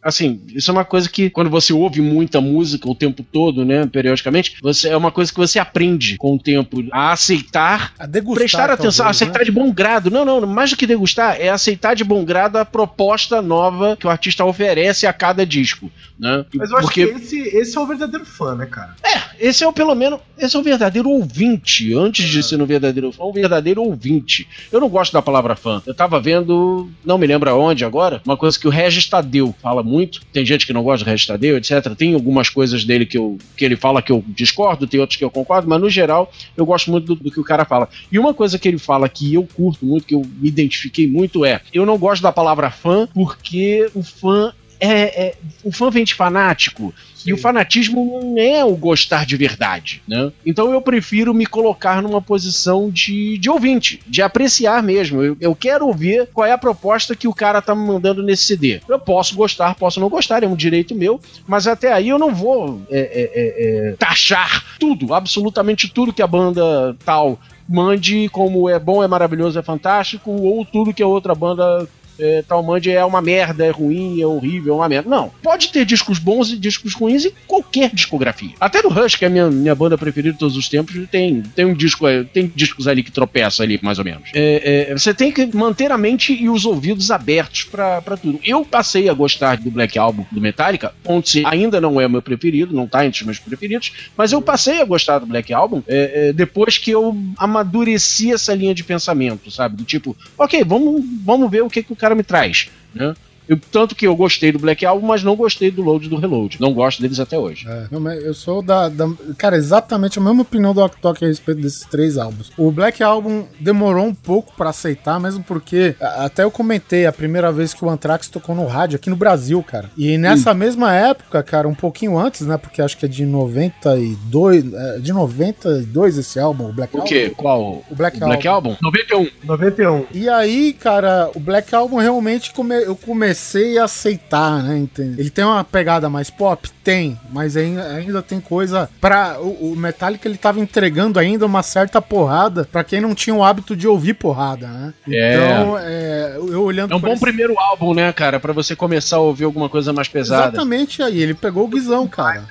Assim, isso é uma coisa que, quando você ouve muita música o tempo todo, né? Periodicamente, você, é uma coisa que você aprende com o tempo a aceitar. A degustar, prestar atenção, talvez, aceitar né? de bom grado. Não, não, mais do que degustar, é aceitar de bom grado a proposta nova que o artista oferece a cada disco. Né? Mas eu acho Porque que esse, esse é o verdadeiro fã, né, cara? esse é o, pelo menos, esse é o verdadeiro ouvinte. Antes de ser um verdadeiro fã, um verdadeiro ouvinte. Eu não gosto da palavra fã. Eu tava vendo, não me lembro aonde agora, uma coisa que o Regis Tadeu fala muito. Tem gente que não gosta do Regis Tadeu, etc. Tem algumas coisas dele que, eu, que ele fala que eu discordo, tem outras que eu concordo, mas no geral eu gosto muito do, do que o cara fala. E uma coisa que ele fala que eu curto muito, que eu me identifiquei muito é: eu não gosto da palavra fã porque o fã é, é- o fã vem de fanático. E o fanatismo não é o gostar de verdade, né? Então eu prefiro me colocar numa posição de, de ouvinte, de apreciar mesmo. Eu, eu quero ouvir qual é a proposta que o cara tá me mandando nesse CD. Eu posso gostar, posso não gostar, é um direito meu, mas até aí eu não vou é, é, é, é, taxar tudo, absolutamente tudo que a banda tal mande como é bom, é maravilhoso, é fantástico, ou tudo que a outra banda é, tal mande é uma merda, é ruim, é horrível, é uma merda. Não. Pode ter discos bons e discos ruins em qualquer discografia. Até no Rush, que é a minha, minha banda preferida de todos os tempos, tem, tem um disco, é, tem discos ali que tropeça ali, mais ou menos. É, é, você tem que manter a mente e os ouvidos abertos pra tudo. Eu passei a gostar do Black Album do Metallica, onde ainda não é meu preferido, não tá entre os meus preferidos, mas eu passei a gostar do Black Album é, depois que eu amadureci essa linha de pensamento, sabe? Do tipo, ok, vamos, vamos ver o que, que o cara me traz, né? Eu- tanto que eu gostei do Black Album, mas não gostei do Load e do Reload. Não gosto deles até hoje. É, eu sou da, da- Cara, exatamente a mesma opinião do Octok a respeito desses três álbuns. O Black Album demorou um pouco pra aceitar, mesmo porque. Até eu comentei a primeira vez que o Anthrax tocou no rádio aqui no Brasil, cara. E nessa mesma época, cara, um pouquinho antes, né? Porque acho que é de 92. É, de 92 esse álbum, o Black O Album. quê? Qual? O Black, O Black Album? 91. 91. E aí, cara, o Black Album realmente come- eu comecei a aceitar, né? entende? Ele tem uma pegada mais pop? Tem, mas ainda, ainda tem coisa pra. O, o Metallica ele tava entregando ainda uma certa porrada pra quem não tinha o hábito de ouvir porrada, né? É. Então, é, eu olhando É um bom esse- primeiro álbum, né, cara? Pra você começar a ouvir alguma coisa mais pesada. Exatamente aí, ele pegou o guizão, cara.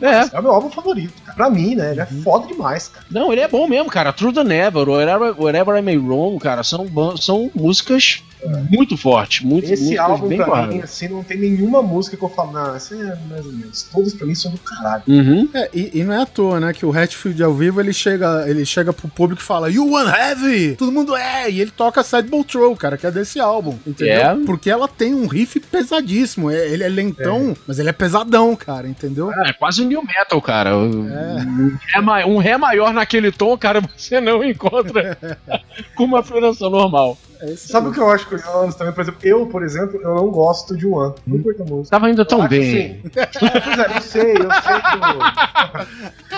É. É o meu álbum favorito, cara. Pra mim, né? Ele é Uhum. foda demais, cara. Não, ele é bom mesmo, cara. True the Never, Wherever, Wherever I May Roam, cara, são, são músicas muito fortes. Muito, Esse músicas álbum, bem pra mim, assim, não tem nenhuma música que eu falo, não, essa é mais ou menos. Todos pra mim são do caralho. Uhum. É, e, e não é à toa, né? Que o Hatfield ao vivo ele chega, ele chega pro público e fala You want heavy? Todo mundo é! E ele toca Sad Bowl Troll, cara, que é desse álbum. Entendeu? É. Porque ela tem um riff pesadíssimo. é- Ele é lentão, mas ele é pesadão, cara, entendeu? Ah, é quase um new metal, cara. É. Um, ré, um ré maior naquele tom, cara, você não encontra com uma afinação normal. É Sabe o que eu acho curioso também? Por exemplo, eu, por exemplo, eu não gosto de One. Não curto a música. Tava indo tão Eu bem. assim, é, pois é, eu sei, eu sei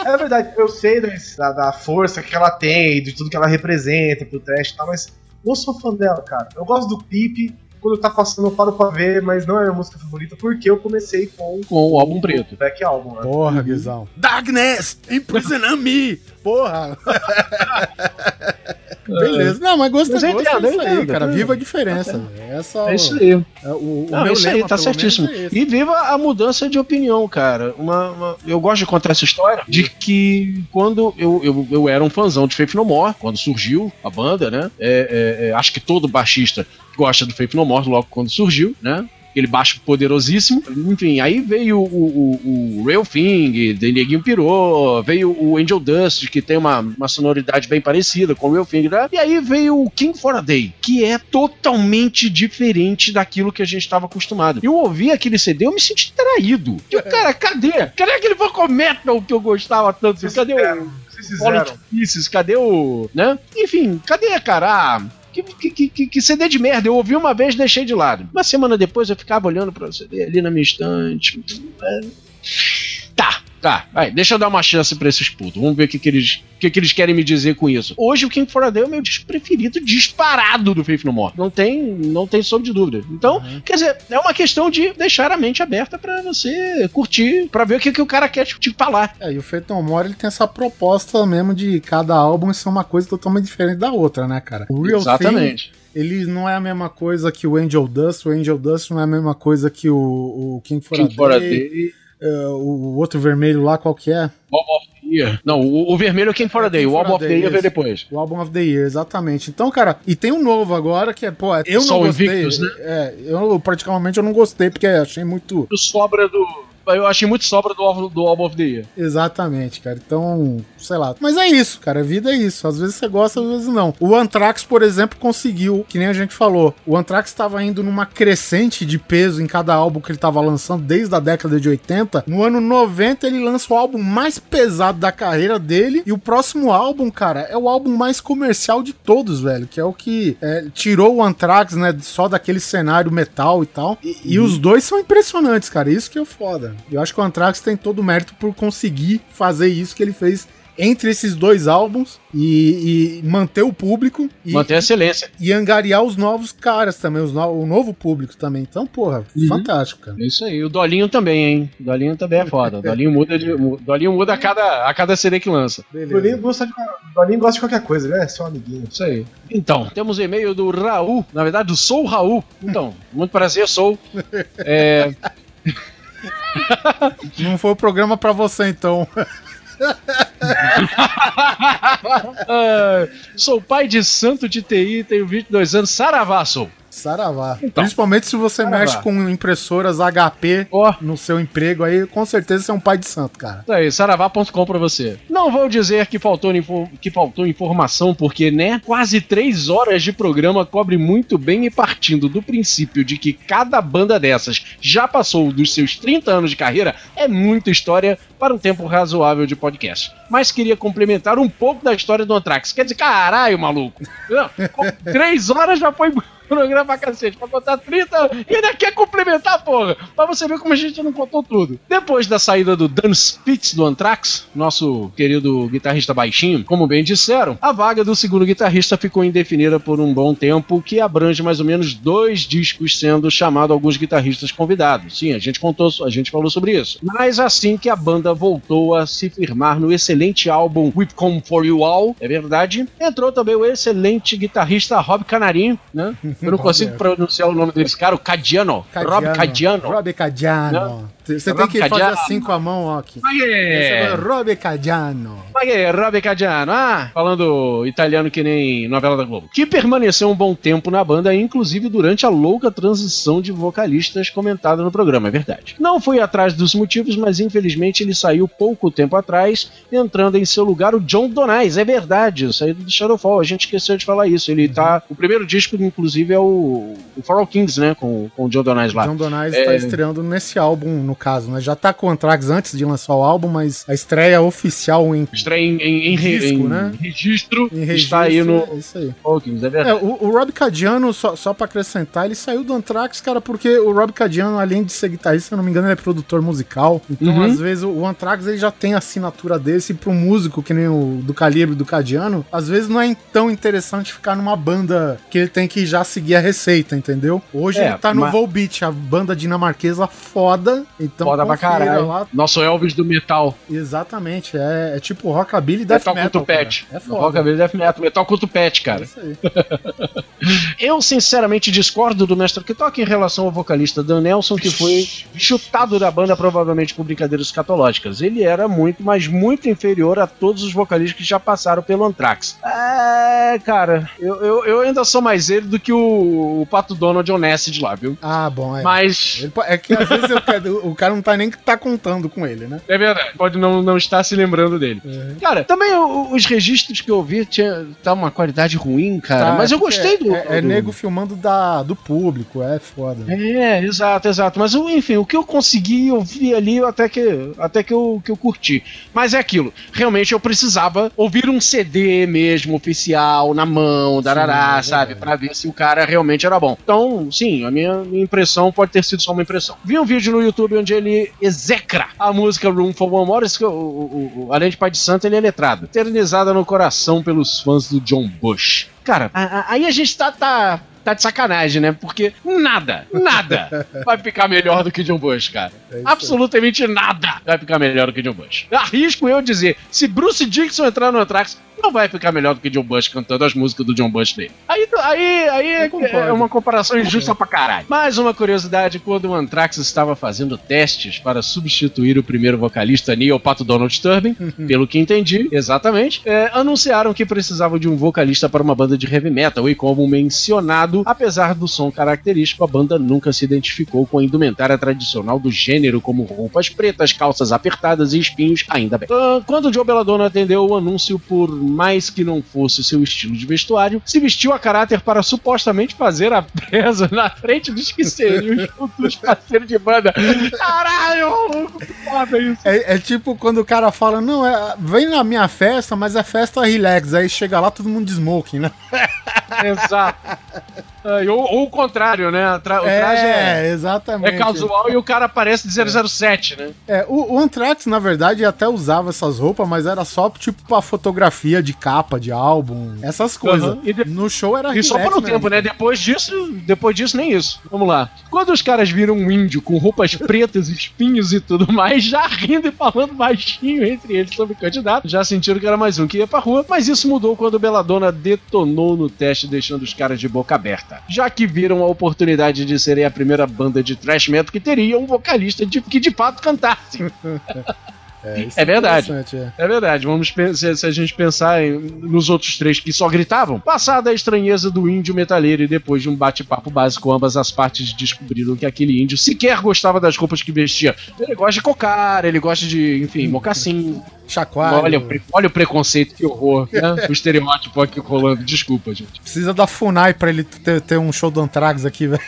do... É verdade, eu sei da, da força que ela tem, de tudo que ela representa pro trash e tal, mas eu sou fã dela, cara. Eu gosto do clipe, quando tá passando eu paro pra ver, mas não é a minha música favorita, porque eu comecei com Com o álbum preto. o Back Album, né? Porra, Guizão. Darkness! Imprison me! Porra! Beleza. Não, mas gosto é Mas gosto, é entendo, eu isso aí, entendo, cara. Viva a diferença. velho. Essa É isso aí. é o, o Não, meu isso aí, lema, tá pelo menos, certíssimo. é. E viva a mudança de opinião, cara. Uma, uma- eu gosto de contar essa história de que quando eu, eu, eu era um fãzão de Faith No More, quando surgiu a banda, né? É, é, é, acho que todo baixista gosta do Faith No More logo quando surgiu, né? Aquele baixo poderosíssimo. Enfim, aí veio o, o, o Real Thing, The Neguinho Pirou, veio o Angel Dust, que tem uma, uma sonoridade bem parecida com o Real Thing, né? E aí veio o King for a Day, que é totalmente diferente daquilo que a gente estava acostumado. Eu ouvi aquele CD, eu me senti traído. Eu, cara, cadê? Cadê aquele vocal metal que eu gostava tanto? Cadê o vocês. Pieces? Cadê o. né? Enfim, cadê, cara? Ah, que, que, que, que CD de merda. Eu ouvi uma vez deixei de lado. Uma semana depois eu ficava olhando pra CD ali na minha estante. É. Tá. Vai, deixa eu dar uma chance pra esses putos. Vamos ver o que, que, eles, o que, que eles querem me dizer com isso. Hoje o King for a Day é o meu disco preferido disparado do Faith No More. Não tem, não tem sombra de dúvida. Então, quer dizer, é uma questão de deixar a mente aberta pra você curtir, pra ver o que, que o cara quer te, te falar. É, e o Feito No More ele tem essa proposta mesmo de cada álbum ser uma coisa totalmente diferente da outra, né, cara? O Real Thing, Exatamente. ele não é a mesma coisa que o Angel Dust, o Angel Dust não é a mesma coisa que o, o King for King a for a Day, É, o outro vermelho lá, qual que é? Bob of the Year. Não, o, o vermelho é King for a Day. King O for Bob a of the Year veio depois. O Album of the Year, exatamente. Então, cara, e tem um novo agora que é, pô, eu não gostei. Invictus, né? É, eu praticamente eu não gostei porque achei muito sobra do. Eu achei muito sobra do, álbum- do Album of the Year. Exatamente, cara. Então, sei lá. Mas é isso, cara. A vida é isso. Às vezes você gosta, às vezes não. O Anthrax, por exemplo, conseguiu, que nem a gente falou. O Anthrax estava indo numa crescente de peso em cada álbum que ele estava lançando desde a década de 80. No ano 90, ele lança o álbum mais pesado da carreira dele. E o próximo álbum, cara, é o álbum mais comercial de todos, velho. Que é o que é, tirou o Anthrax, né? Só daquele cenário metal e tal. E, e os dois são impressionantes, cara. Isso que é foda. Eu acho que o Anthrax tem todo o mérito por conseguir fazer isso que ele fez entre esses dois álbuns e, e manter o público e, Manter a excelência. e angariar os novos caras também, os no- o novo público também. Então, porra, fantástico, cara. É isso aí. O Dolinho também, hein? O Dolinho também é foda. O Dolinho muda, de, o Dolinho muda a cada, a cada CD que lança. O Dolinho gosta de, Dolinho gosta de qualquer coisa, né? Só um amiguinho. Isso aí. Então, temos e-mail do Raul. Na verdade, do Sou Raul. Então, muito prazer, sou. É, Não foi o programa pra você, então. ah, sou pai de santo de TI, tenho 22 anos. Saravá, sou. Saravá. Então. Principalmente se você Saravá. mexe com impressoras HP Ó. no seu emprego aí, com certeza você é um pai de santo, cara. Isso aí, saravá.com pra você. Não vou dizer que faltou, que faltou informação, porque, né? Quase três horas de programa cobre muito bem e partindo do princípio de que cada banda dessas já passou dos seus 30 anos de carreira, é muita história para um tempo razoável de podcast. Mas queria complementar um pouco da história do Anthrax. Quer dizer, caralho, maluco. Não, três horas já foi programa pra cacete. Pra contar 30 e ainda quer complementar, porra. Pra você ver como a gente não contou tudo. Depois da saída do Dan Spitz do Anthrax, nosso querido guitarrista baixinho, como bem disseram, a vaga do segundo guitarrista ficou indefinida por um bom tempo, que abrange mais ou menos dois discos, sendo chamado alguns guitarristas convidados. Sim, a gente contou, a gente falou sobre isso. Mas assim que a banda voltou a se firmar no excelente álbum We've Come For You All, é verdade, entrou também o excelente guitarrista Rob Canarinho, né? Eu não consigo pronunciar o nome desse cara, o Cadiano. Rob Cadiano. Rob Cadiano. Você tem Rob que fazer Cadiano. assim com a mão, ó. Aqui. É. o Rob Cadiano. É, Rob Cadiano. Ah, falando italiano que nem novela da Globo. Que permaneceu um bom tempo na banda, inclusive durante a louca transição de vocalistas comentada no programa, é verdade. Não fui atrás dos motivos, mas infelizmente ele saiu pouco tempo atrás, entrando em seu lugar o John Donais. É verdade, saiu do Shadowfall, a gente esqueceu de falar isso. Ele tá. O primeiro disco, inclusive, é o, o For All Kings, né? Com, com o John Donais lá. John Donais É. tá estreando nesse álbum, no caso, né? Já tá com o Anthrax antes de lançar o álbum, mas a estreia oficial em, Estreia em, em, em, Disco, em né? registro, em registro. está aí no É isso aí. É verdade. É, o, o Rob Cadiano, só, só pra acrescentar, ele saiu do Anthrax, cara, porque o Rob Cadiano, além de ser guitarrista, se eu não me engano, ele é produtor musical. Então, Uhum. às vezes, o, o Anthrax ele já tem a assinatura desse e um músico que nem o do calibre do Cadiano, às vezes não é tão interessante ficar numa banda que ele tem que já seguir a receita, entendeu? Hoje É, ele tá no mas- Volbeat, a banda dinamarquesa foda. Então, Foda pra caralho. lá. Nosso Elvis do metal. Exatamente, é, é tipo rockabilly e death metal metal. com tupete. É foda. Rockabilly Death Metal. Metal com tupete, É cara. isso aí. Eu, sinceramente, discordo do Mestre Kitok em relação ao vocalista Dan Nelson, que foi chutado da banda provavelmente por brincadeiras catológicas. Ele era muito, mas muito inferior a todos os vocalistas que já passaram pelo Anthrax. É, cara, eu, eu, eu ainda sou mais ele do que o, o Pato Donald Onacid lá, viu? Ah, bom, é. Mas... Ele é que às vezes o, o cara não tá nem que tá contando com ele, né? É verdade, pode não, não estar se lembrando dele. Cara, também os registros que eu vi tinha tá uma qualidade ruim, cara. Tá, mas eu porque gostei do. É, é do- nego filmando da, do público, é foda. É, exato, exato. Mas eu, enfim, o que eu consegui ouvir ali até que, até que, eu, que eu curti. Mas é aquilo. Realmente eu precisava ouvir um CD mesmo, oficial, na mão, darará, é sabe? verdade. Pra ver se o cara realmente era bom. Então, sim, a minha impressão pode ter sido só uma impressão. Vi um vídeo no YouTube onde ele execra a música Room for One More. Isso que o, o- o- além de Pai de Santo, ele é letrado. Eternizada no coração pelos fãs do John Bush. Cara, a- a- aí a gente tá, tá, tá de sacanagem, né? Porque nada, nada vai ficar melhor do que John Bush, cara. É. Absolutamente nada vai ficar melhor do que John Bush. Arrisco eu dizer, se Bruce Dixon entrar no Anthrax, não vai ficar melhor do que John Bush cantando as músicas do John Bush dele. Aí, aí, aí é, uma comparação injusta pra caralho. Mais uma curiosidade, quando o Anthrax estava fazendo testes para substituir o primeiro vocalista Neil Pato Donald Turbin, pelo que entendi, exatamente, é, anunciaram que precisavam de um vocalista para uma banda de heavy metal e como mencionado, apesar do som característico, a banda nunca se identificou com a indumentária tradicional do gênero, como roupas pretas, calças apertadas e espinhos, ainda bem. Ah, quando Joe Belladonna atendeu o anúncio, por mais que não fosse seu estilo de vestuário, se vestiu a caráter para supostamente fazer a presa na frente dos que seriam os futuros parceiros de banda. Caralho! Foda isso. É, é tipo quando o cara fala, não, é, vem na minha festa, mas é festa relax. Aí chega lá todo mundo de smoking, né? Exato. É, ou, ou o contrário, né? O traje é, exatamente. é casual e o cara parece de 007, né? É, o, o Anthrax, na verdade, até usava essas roupas, mas era só tipo pra fotografia de capa, de álbum, essas coisas. E de- No show era E só por um tempo, né? Depois disso, depois disso, nem isso. Vamos lá. Quando os caras viram um índio com roupas pretas, espinhos e tudo mais, já rindo e falando baixinho entre eles sobre o candidato, já sentiram que era mais um que ia pra rua, mas isso mudou quando o Belladonna detonou no teste, deixando os caras de boca aberta. Já que viram a oportunidade de serem a primeira banda de thrash metal que teria um vocalista de- que de fato cantasse. É, isso É verdade. é. É verdade, vamos se, a gente pensar em- nos outros três que só gritavam, passada a estranheza do índio metaleiro e depois de um bate-papo básico, ambas as partes descobriram que aquele índio sequer gostava das roupas que vestia. Ele gosta de cocar, ele gosta de, enfim, mocassim. Chacoalho. Olha, olha o preconceito, que horror, né? O estereótipo aqui rolando. Desculpa, gente. Precisa da Funai pra ele ter, ter um show do Anthrax aqui, velho.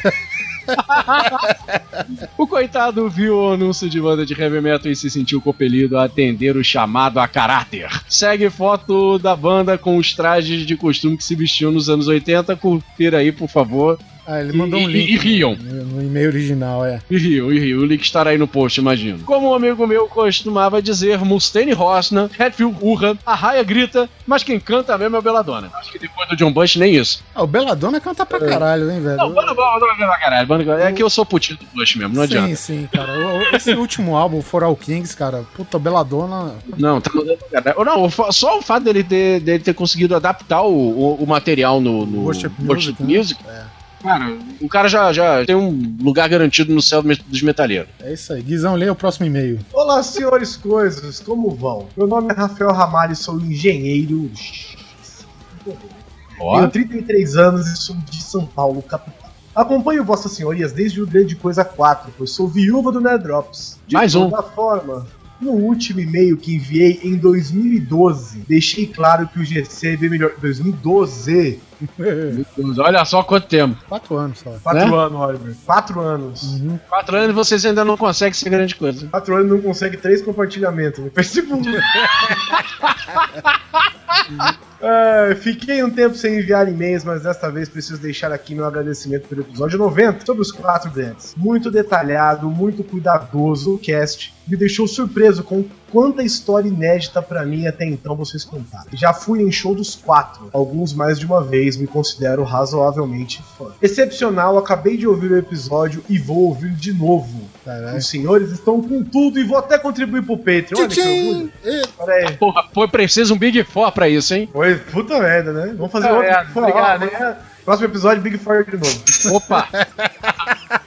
O coitado viu o anúncio de banda de heavy metal e se sentiu compelido a atender o chamado a caráter. Segue foto da banda com os trajes de costume que se vestiam nos anos 80. Confira aí, por favor. Ah, ele mandou um E- link. e- e riam. No, e-mail original, é. E riu, e riu. O link estará aí no post, imagino. Como um amigo meu costumava dizer, Mustaine Rosna, Hatfield urra, a raia grita, mas quem canta mesmo é o Belladonna. Acho que depois do John Bush, nem isso. Ah, o Belladonna canta pra caralho, hein, velho? Não, banda Belladonna é pra caralho. banda- É que eu sou putinho do Bush mesmo, não adianta. Sim, sim, cara. Esse último álbum, For All Kings, cara, puta, Belladonna. Não, tá mandando pra caralho. Não, só o fato dele ter, dele ter conseguido adaptar o, o, o material no, no Worship Worship Music, Music, né? Cara, o cara já, já tem um lugar garantido no céu dos metaleiros. É isso aí. Guizão, leia o próximo e-mail. Olá, senhores coisas, como vão? Meu nome é Rafael Ramalho, sou engenheiro. Tenho 33 anos e sou de São Paulo, capital. Acompanho Vossas Senhorias desde o Grande Coisa 4, pois sou viúva do Nerdrops. De Mais um. toda forma, no último e-mail que enviei em 2012, deixei claro que o GC é bem melhor. 2012? Olha só quanto tempo. Quatro anos só. 4 Né? anos, Oliver. 4 anos. Uhum. Quatro anos e vocês ainda não conseguem ser grande coisa. 4 anos não consegue 3 compartilhamentos no Facebook. É, fiquei um tempo sem enviar e-mails, mas desta vez preciso deixar aqui meu agradecimento pelo episódio 90 sobre os quatro grandes. Muito detalhado, muito cuidadoso o cast. Me deixou surpreso com quanta história inédita pra mim até então vocês contaram. Já fui em show dos quatro, alguns mais de uma vez, me considero razoavelmente fã. Excepcional, acabei de ouvir o episódio e vou ouvir de novo. Caralho. Os senhores estão com tudo e vou até contribuir pro Patreon. Olha que orgulho. Porra, foi preciso um Big Four pra isso, hein? Foi puta merda, né? Vamos fazer É, outro. é, Big Four. obrigado, Próximo episódio, Big Four de novo. Opa!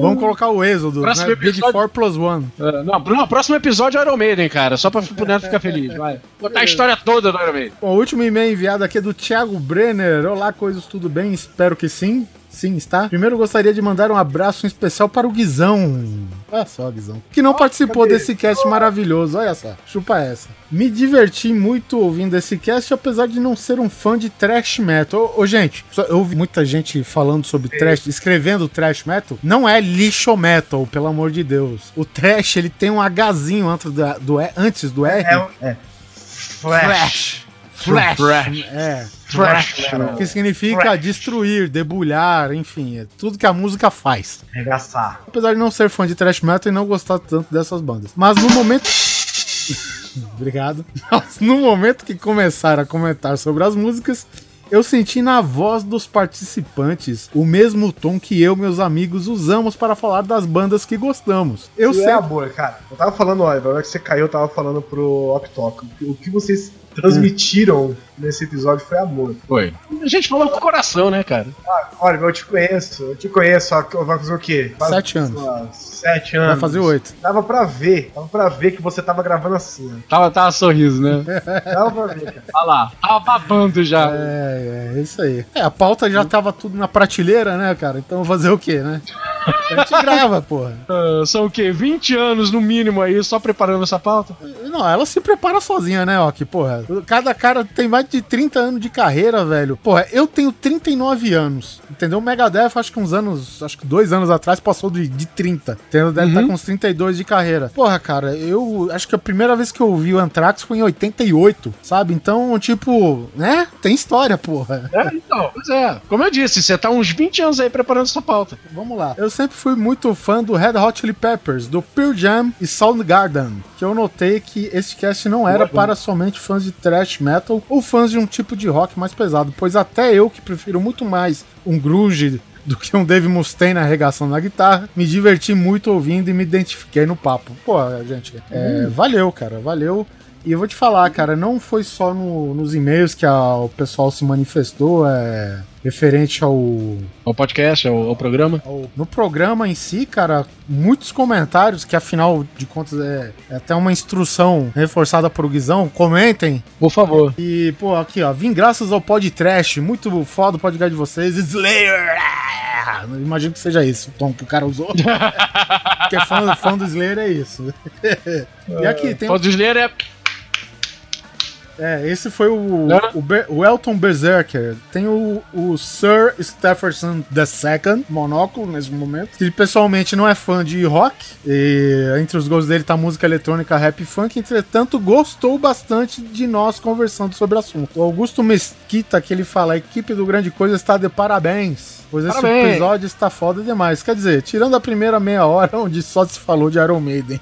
Vamos colocar o Êxodo, Próximo né? Big episódio- Four plus one. É, não, não, próximo episódio é Iron Maiden, cara. Só pra o Neto ficar feliz. Vai. Contar a história toda do Iron Maiden. Bom, o último e-mail enviado aqui é do Thiago Brenner. Olá, coisas, tudo bem? Espero que sim. Sim, está. Primeiro gostaria de mandar um abraço especial para o Guizão. Olha só, Guizão. Que não participou desse cast maravilhoso. Olha só, chupa essa. Me diverti muito ouvindo esse cast, apesar de não ser um fã de thrash metal. Ô, ô, gente, eu ouvi muita gente falando sobre thrash, escrevendo thrash metal. Não é lixo metal, pelo amor de Deus. O thrash, ele tem um Hzinho antes do, do, antes do R. É, é. Flash. Flash. Thrash. É. Flash. Que significa Thrash. destruir, debulhar, enfim, é tudo que a música faz. Arregaçar. Apesar de não ser fã de thrash metal e não gostar tanto dessas bandas. Mas no momento. Obrigado. Mas no momento que começaram a comentar sobre as músicas, Eu senti na voz dos participantes o mesmo tom que eu e meus amigos usamos para falar das bandas que gostamos. Eu Isso sei. é amor, cara. Eu tava falando, olha, na hora que você caiu, eu tava falando pro Octok. O que vocês transmitiram nesse episódio foi amor. Foi. A gente falou com o coração, né, cara? Ah, olha, eu te conheço, eu te conheço. Vai fazer o quê? Faz- Sete anos. Sete anos. Vai fazer oito. Dava pra ver, dava pra ver que você tava gravando assim. ó. Tava, tava sorriso, né? Dava pra ver, cara. Olha lá, tava babando já. É, é, isso aí. É, a pauta já tava tudo na prateleira, né, cara? Então fazer o quê, né? A gente grava, porra. Ah, são o quê? 20 anos no mínimo aí, só preparando essa pauta? Não, ela se prepara sozinha, né, Ok? Porra, cada cara tem mais de 30 anos de carreira, velho. Porra, eu tenho 39 anos, entendeu? O Megadeth, acho que uns anos, acho que dois anos atrás, passou de, de 30. Entendeu? Deve estar com uns 32 de carreira. Porra, cara, eu acho que a primeira vez que eu ouvi o Anthrax foi em 88, sabe? Então, tipo, né? Tem história, porra. É, então, pois é. Como eu disse, você tá uns 20 anos aí preparando essa pauta. Vamos lá. Eu sempre fui muito fã do Red Hot Chili Peppers, do Pearl Jam e Soundgarden, que eu notei que esse cast não era para somente fãs de thrash metal ou fãs de um tipo de rock mais pesado, pois até eu, que prefiro muito mais um grunge do que um Dave Mustaine arregaçando na guitarra, me diverti muito ouvindo e me identifiquei no papo. Pô, gente, é, valeu, cara, valeu. E eu vou te falar, cara, não foi só no- nos e-mails que a- o pessoal se manifestou, é, referente ao, O podcast, o, o programa. ao- No programa em si, cara, muitos comentários, que afinal de contas é, é até uma instrução reforçada por Guizão, comentem. Por favor. E, pô, aqui, ó, vim graças ao podcast, muito foda o podcast de vocês, Slayer! Imagino que seja isso, o tom que o cara usou. Porque fã, fã do Slayer é isso. e aqui tem. Pode dizer é. É, esse foi o, Né? o, Be- o Elton Berserker. Tem o, o Sir Stephenson II, monóculo nesse momento, que pessoalmente não é fã de rock. E entre os gostos dele tá música eletrônica, rap e funk. Entretanto, gostou bastante de nós conversando sobre o assunto. O Augusto Mesquita, que ele fala: a equipe do Grande Coisa está de parabéns. Pois esse Parabéns. episódio está foda demais. Quer dizer, tirando a primeira meia hora, onde só se falou de Iron Maiden.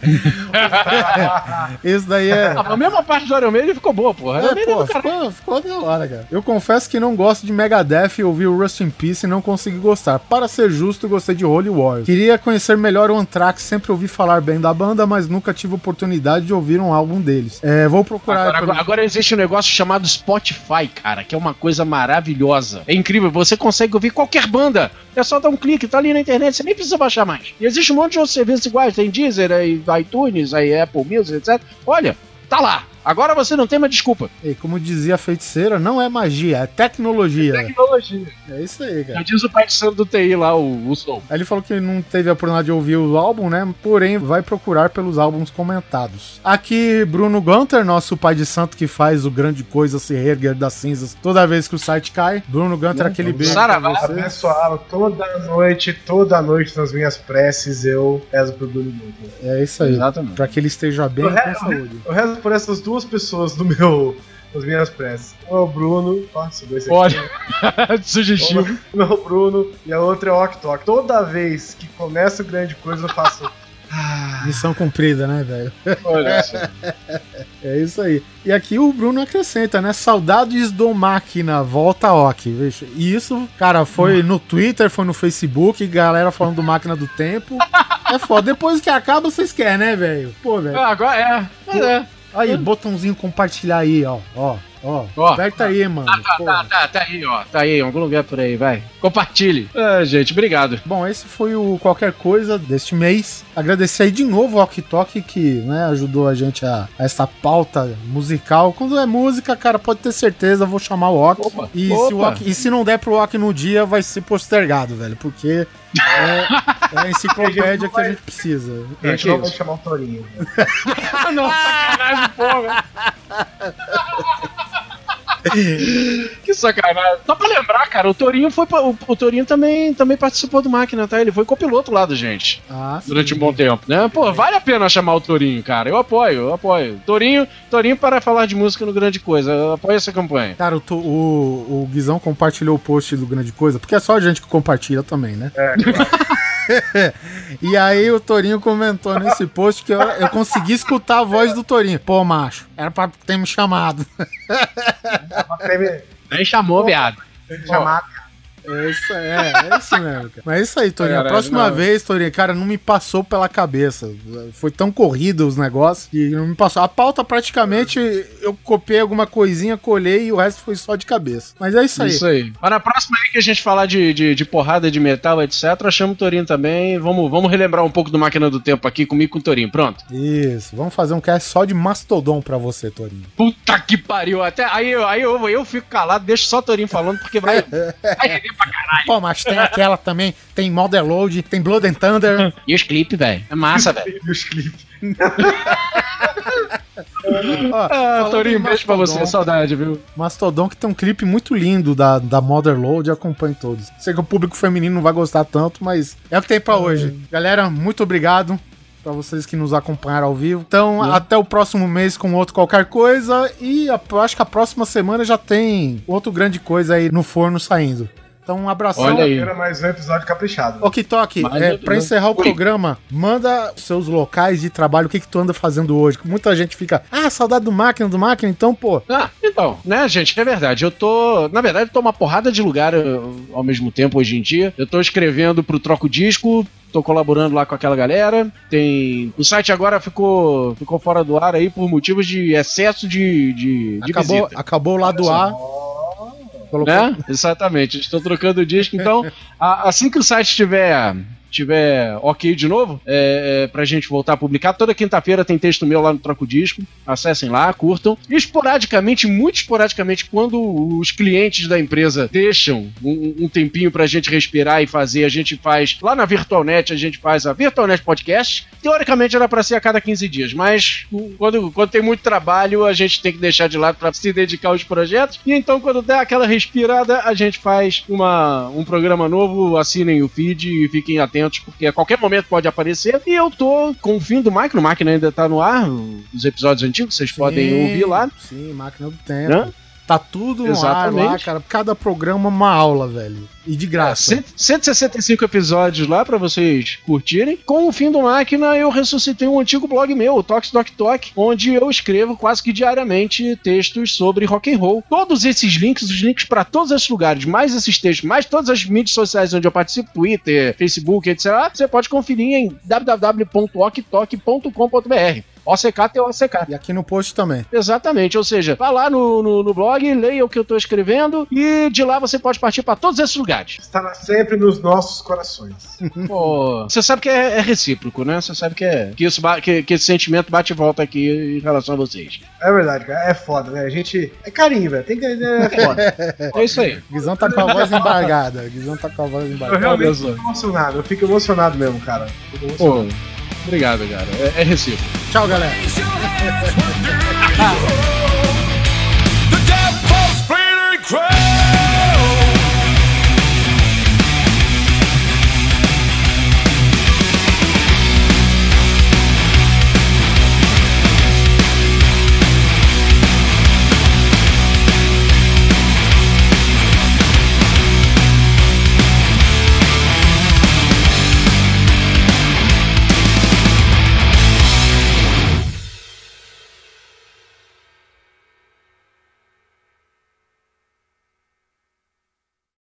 esse daí é. Ah, a mesma parte do Iron Maiden ficou boa, porra. É, pô, ficou, ficou da hora, cara. Eu confesso que não gosto de Megadeth e ouvi o Rust in Peace e não consegui gostar. Para ser justo, gostei de Holy Wars. Queria conhecer melhor o Anthrax, sempre ouvi falar bem da banda, mas nunca tive oportunidade de ouvir um álbum deles. É, vou procurar. Agora, pelo- agora- agora existe um negócio chamado Spotify, cara, que é uma coisa maravilhosa. É incrível, você consegue ouvir qualquer banda. É só dar um clique, tá ali na internet, você nem precisa baixar mais. E existe um monte de outros serviços iguais, tem Deezer, aí iTunes, aí Apple Music, etc. Olha, tá lá. Agora você não tem mais desculpa. E como dizia a feiticeira, não é magia, é tecnologia. Tecnologia. É isso aí, cara. Já diz o pai de santo do TI lá, o, o Soul. Aí ele falou que não teve a oportunidade de ouvir o álbum, né? Porém, vai procurar pelos álbuns comentados. Aqui, Bruno Gunter, nosso pai de santo que faz o grande coisa se reerguer das cinzas toda vez que o site cai. Bruno Gunter, aquele beijo Saravá. Abençoado toda noite, toda noite nas minhas preces, eu rezo pro Bruno Guter. É isso aí. Exatamente. Pra que ele esteja bem O com saúde. Eu rezo por essas duas pessoas no meu, nas minhas preces. Um é o Bruno, nossa, dois aqui. Olha, sugestivo. Um é o Bruno e a outra é o Octok. Toda vez que começa o grande coisa, eu faço. Ah, Missão cumprida, né, velho? Olha só. É isso aí. E aqui o Bruno acrescenta, né? Saudades do máquina, volta ok. Veja. E isso, cara, foi no Twitter, foi no Facebook, galera falando do máquina do tempo. É foda. Depois que acaba, vocês querem, né, velho? Pô, velho. Ah, agora é. Mas é. Aí, botãozinho compartilhar aí, ó. Ó, ó. Ó. Aperta aí, mano. Tá, Pô. tá, tá, tá aí, ó. Tá aí, em algum lugar por aí, vai. Compartilhe. É, gente, obrigado. Bom, esse foi o qualquer coisa deste mês. Agradecer aí de novo ao Ok Tok que né, ajudou a gente a, a essa pauta musical. Quando é música, cara, pode ter certeza, eu vou chamar o Ok. Opa, E, opa. Se o Ok- e se não der pro Ok no dia, vai ser postergado, velho. Porque é, é a enciclopédia que a gente precisa. a gente não vai chamar o Torinho. Não, sacanagem, porra. que sacanagem. Só pra lembrar, cara, o Torinho foi. pra- O, o Torinho também, também participou do máquina, tá? Ele foi copiloto lá da gente. Ah, sim. Durante um bom tempo, né? Pô, vale a pena chamar o Torinho, cara. Eu apoio, eu apoio. Torinho, Torinho para falar de música no Grande Coisa. Eu apoio essa campanha. Cara, o, o, o Guizão compartilhou o post do Grande Coisa, porque é só a gente que compartilha também, né? É, E aí o Torinho comentou nesse post que eu, eu consegui escutar a voz do Torinho. Pô, macho, era pra ter me chamado. Nem chamou, viado. Chamar. É isso, é, é isso mesmo, cara. Mas é isso aí, Torinho. A próxima não. vez, Torinho, cara, não me passou pela cabeça. Foi tão corrido os negócios que não me passou. A pauta, praticamente, eu copiei alguma coisinha, colhei e o resto foi só de cabeça. Mas é isso aí. Isso aí. Mas na próxima aí que a gente falar de, de, de porrada de metal, etc., chama o Torinho também. Vamos, vamos relembrar um pouco do Máquina do Tempo aqui comigo e com o Torinho. Pronto. Isso. Vamos fazer um cast só de Mastodon pra você, Torinho. Puta que pariu. Até aí, eu- aí eu, eu fico calado, deixo só o Torinho falando, porque vai. vai render pra caralho. Pô, mas tem aquela também. Tem Model Load, tem Blood and Thunder. E os clipes, velho? É massa, velho. E os clipes. Ó, Ah, Torinho, beijo pra você. Mastodon, Saudade, viu? Mastodon que tem um clipe muito lindo da, da Mother Load, acompanhe todos. Sei que o público feminino não vai gostar tanto, mas é o que tem pra hoje. Galera, muito obrigado pra vocês que nos acompanharam ao vivo. Então, até o próximo mês com outro qualquer coisa e a- eu acho que a próxima semana já tem outro grande coisa aí no forno saindo. Então, um abração. Olha aí. Era mais um episódio caprichado. Ô, Kitok, Mas é, pra encerrar o Oi. programa, manda os seus locais de trabalho, o que, que tu anda fazendo hoje. Muita gente fica, ah, saudade do máquina, do máquina, então, pô, Ah, então, né, gente, é verdade. Eu tô. Na verdade, eu tô uma porrada de lugar eh, ao mesmo tempo hoje em dia. Eu tô escrevendo pro Troco Disco. Tô colaborando lá com aquela galera. Tem. O site agora ficou, ficou fora do ar aí por motivos de excesso de, de, de acabou, visita. acabou o lado A. Colocou- Né? Exatamente. Estou trocando o disco. Então, a- assim que o site estiver tiver ok de novo, é, é, pra gente voltar a publicar, toda quinta-feira tem texto meu lá no Troco Disco. Acessem lá, curtam. E esporadicamente, muito esporadicamente, quando os clientes da empresa deixam um, um tempinho pra gente respirar e fazer, a gente faz lá na VirtualNet, a gente faz a VirtualNet Podcast. Teoricamente era pra ser a cada 15 dias, mas quando, quando tem muito trabalho, a gente tem que deixar de lado pra se dedicar aos projetos. E então, quando der aquela respirada, a gente faz uma, um programa novo. Assinem o feed e fiquem atentos, porque a qualquer momento pode aparecer. E eu tô com o fim do Máquina, o Máquina ainda tá no ar, os episódios antigos, vocês podem Sim, ouvir lá. Sim, máquina do tempo. Né? Tá tudo no Exatamente. ar lá, cara. Cada programa uma aula, velho. E de graça. Cento- 165 episódios lá pra vocês curtirem. Com o fim do Máquina, eu ressuscitei um antigo blog meu, o Tox Doc Talk, onde eu escrevo quase que diariamente textos sobre rock and roll. Todos esses links, os links pra todos esses lugares, mais esses textos, mais todas as mídias sociais onde eu participo, Twitter, Facebook, etc. Você pode conferir em www.oktok.com.br. OCK tem OCK. E aqui no post também. Exatamente, ou seja, vá lá no, no, no blog, leia o que eu tô escrevendo e de lá você pode partir pra todos esses lugares. Estará sempre nos nossos corações. Pô, você sabe que é, é recíproco, né? Você sabe que, é, que, isso que, que esse sentimento bate e volta aqui em relação a vocês. É verdade, cara. É foda, né? A gente. É carinho, velho. Tem que. É foda. É isso aí. Guizão tá com a voz embargada. Guizão tá com a voz Eu embargada. realmente Olha só. fico emocionado. Eu fico emocionado mesmo, cara. Fico emocionado. Pô, Obrigado, cara. É, é recíproco. Tchau, galera. The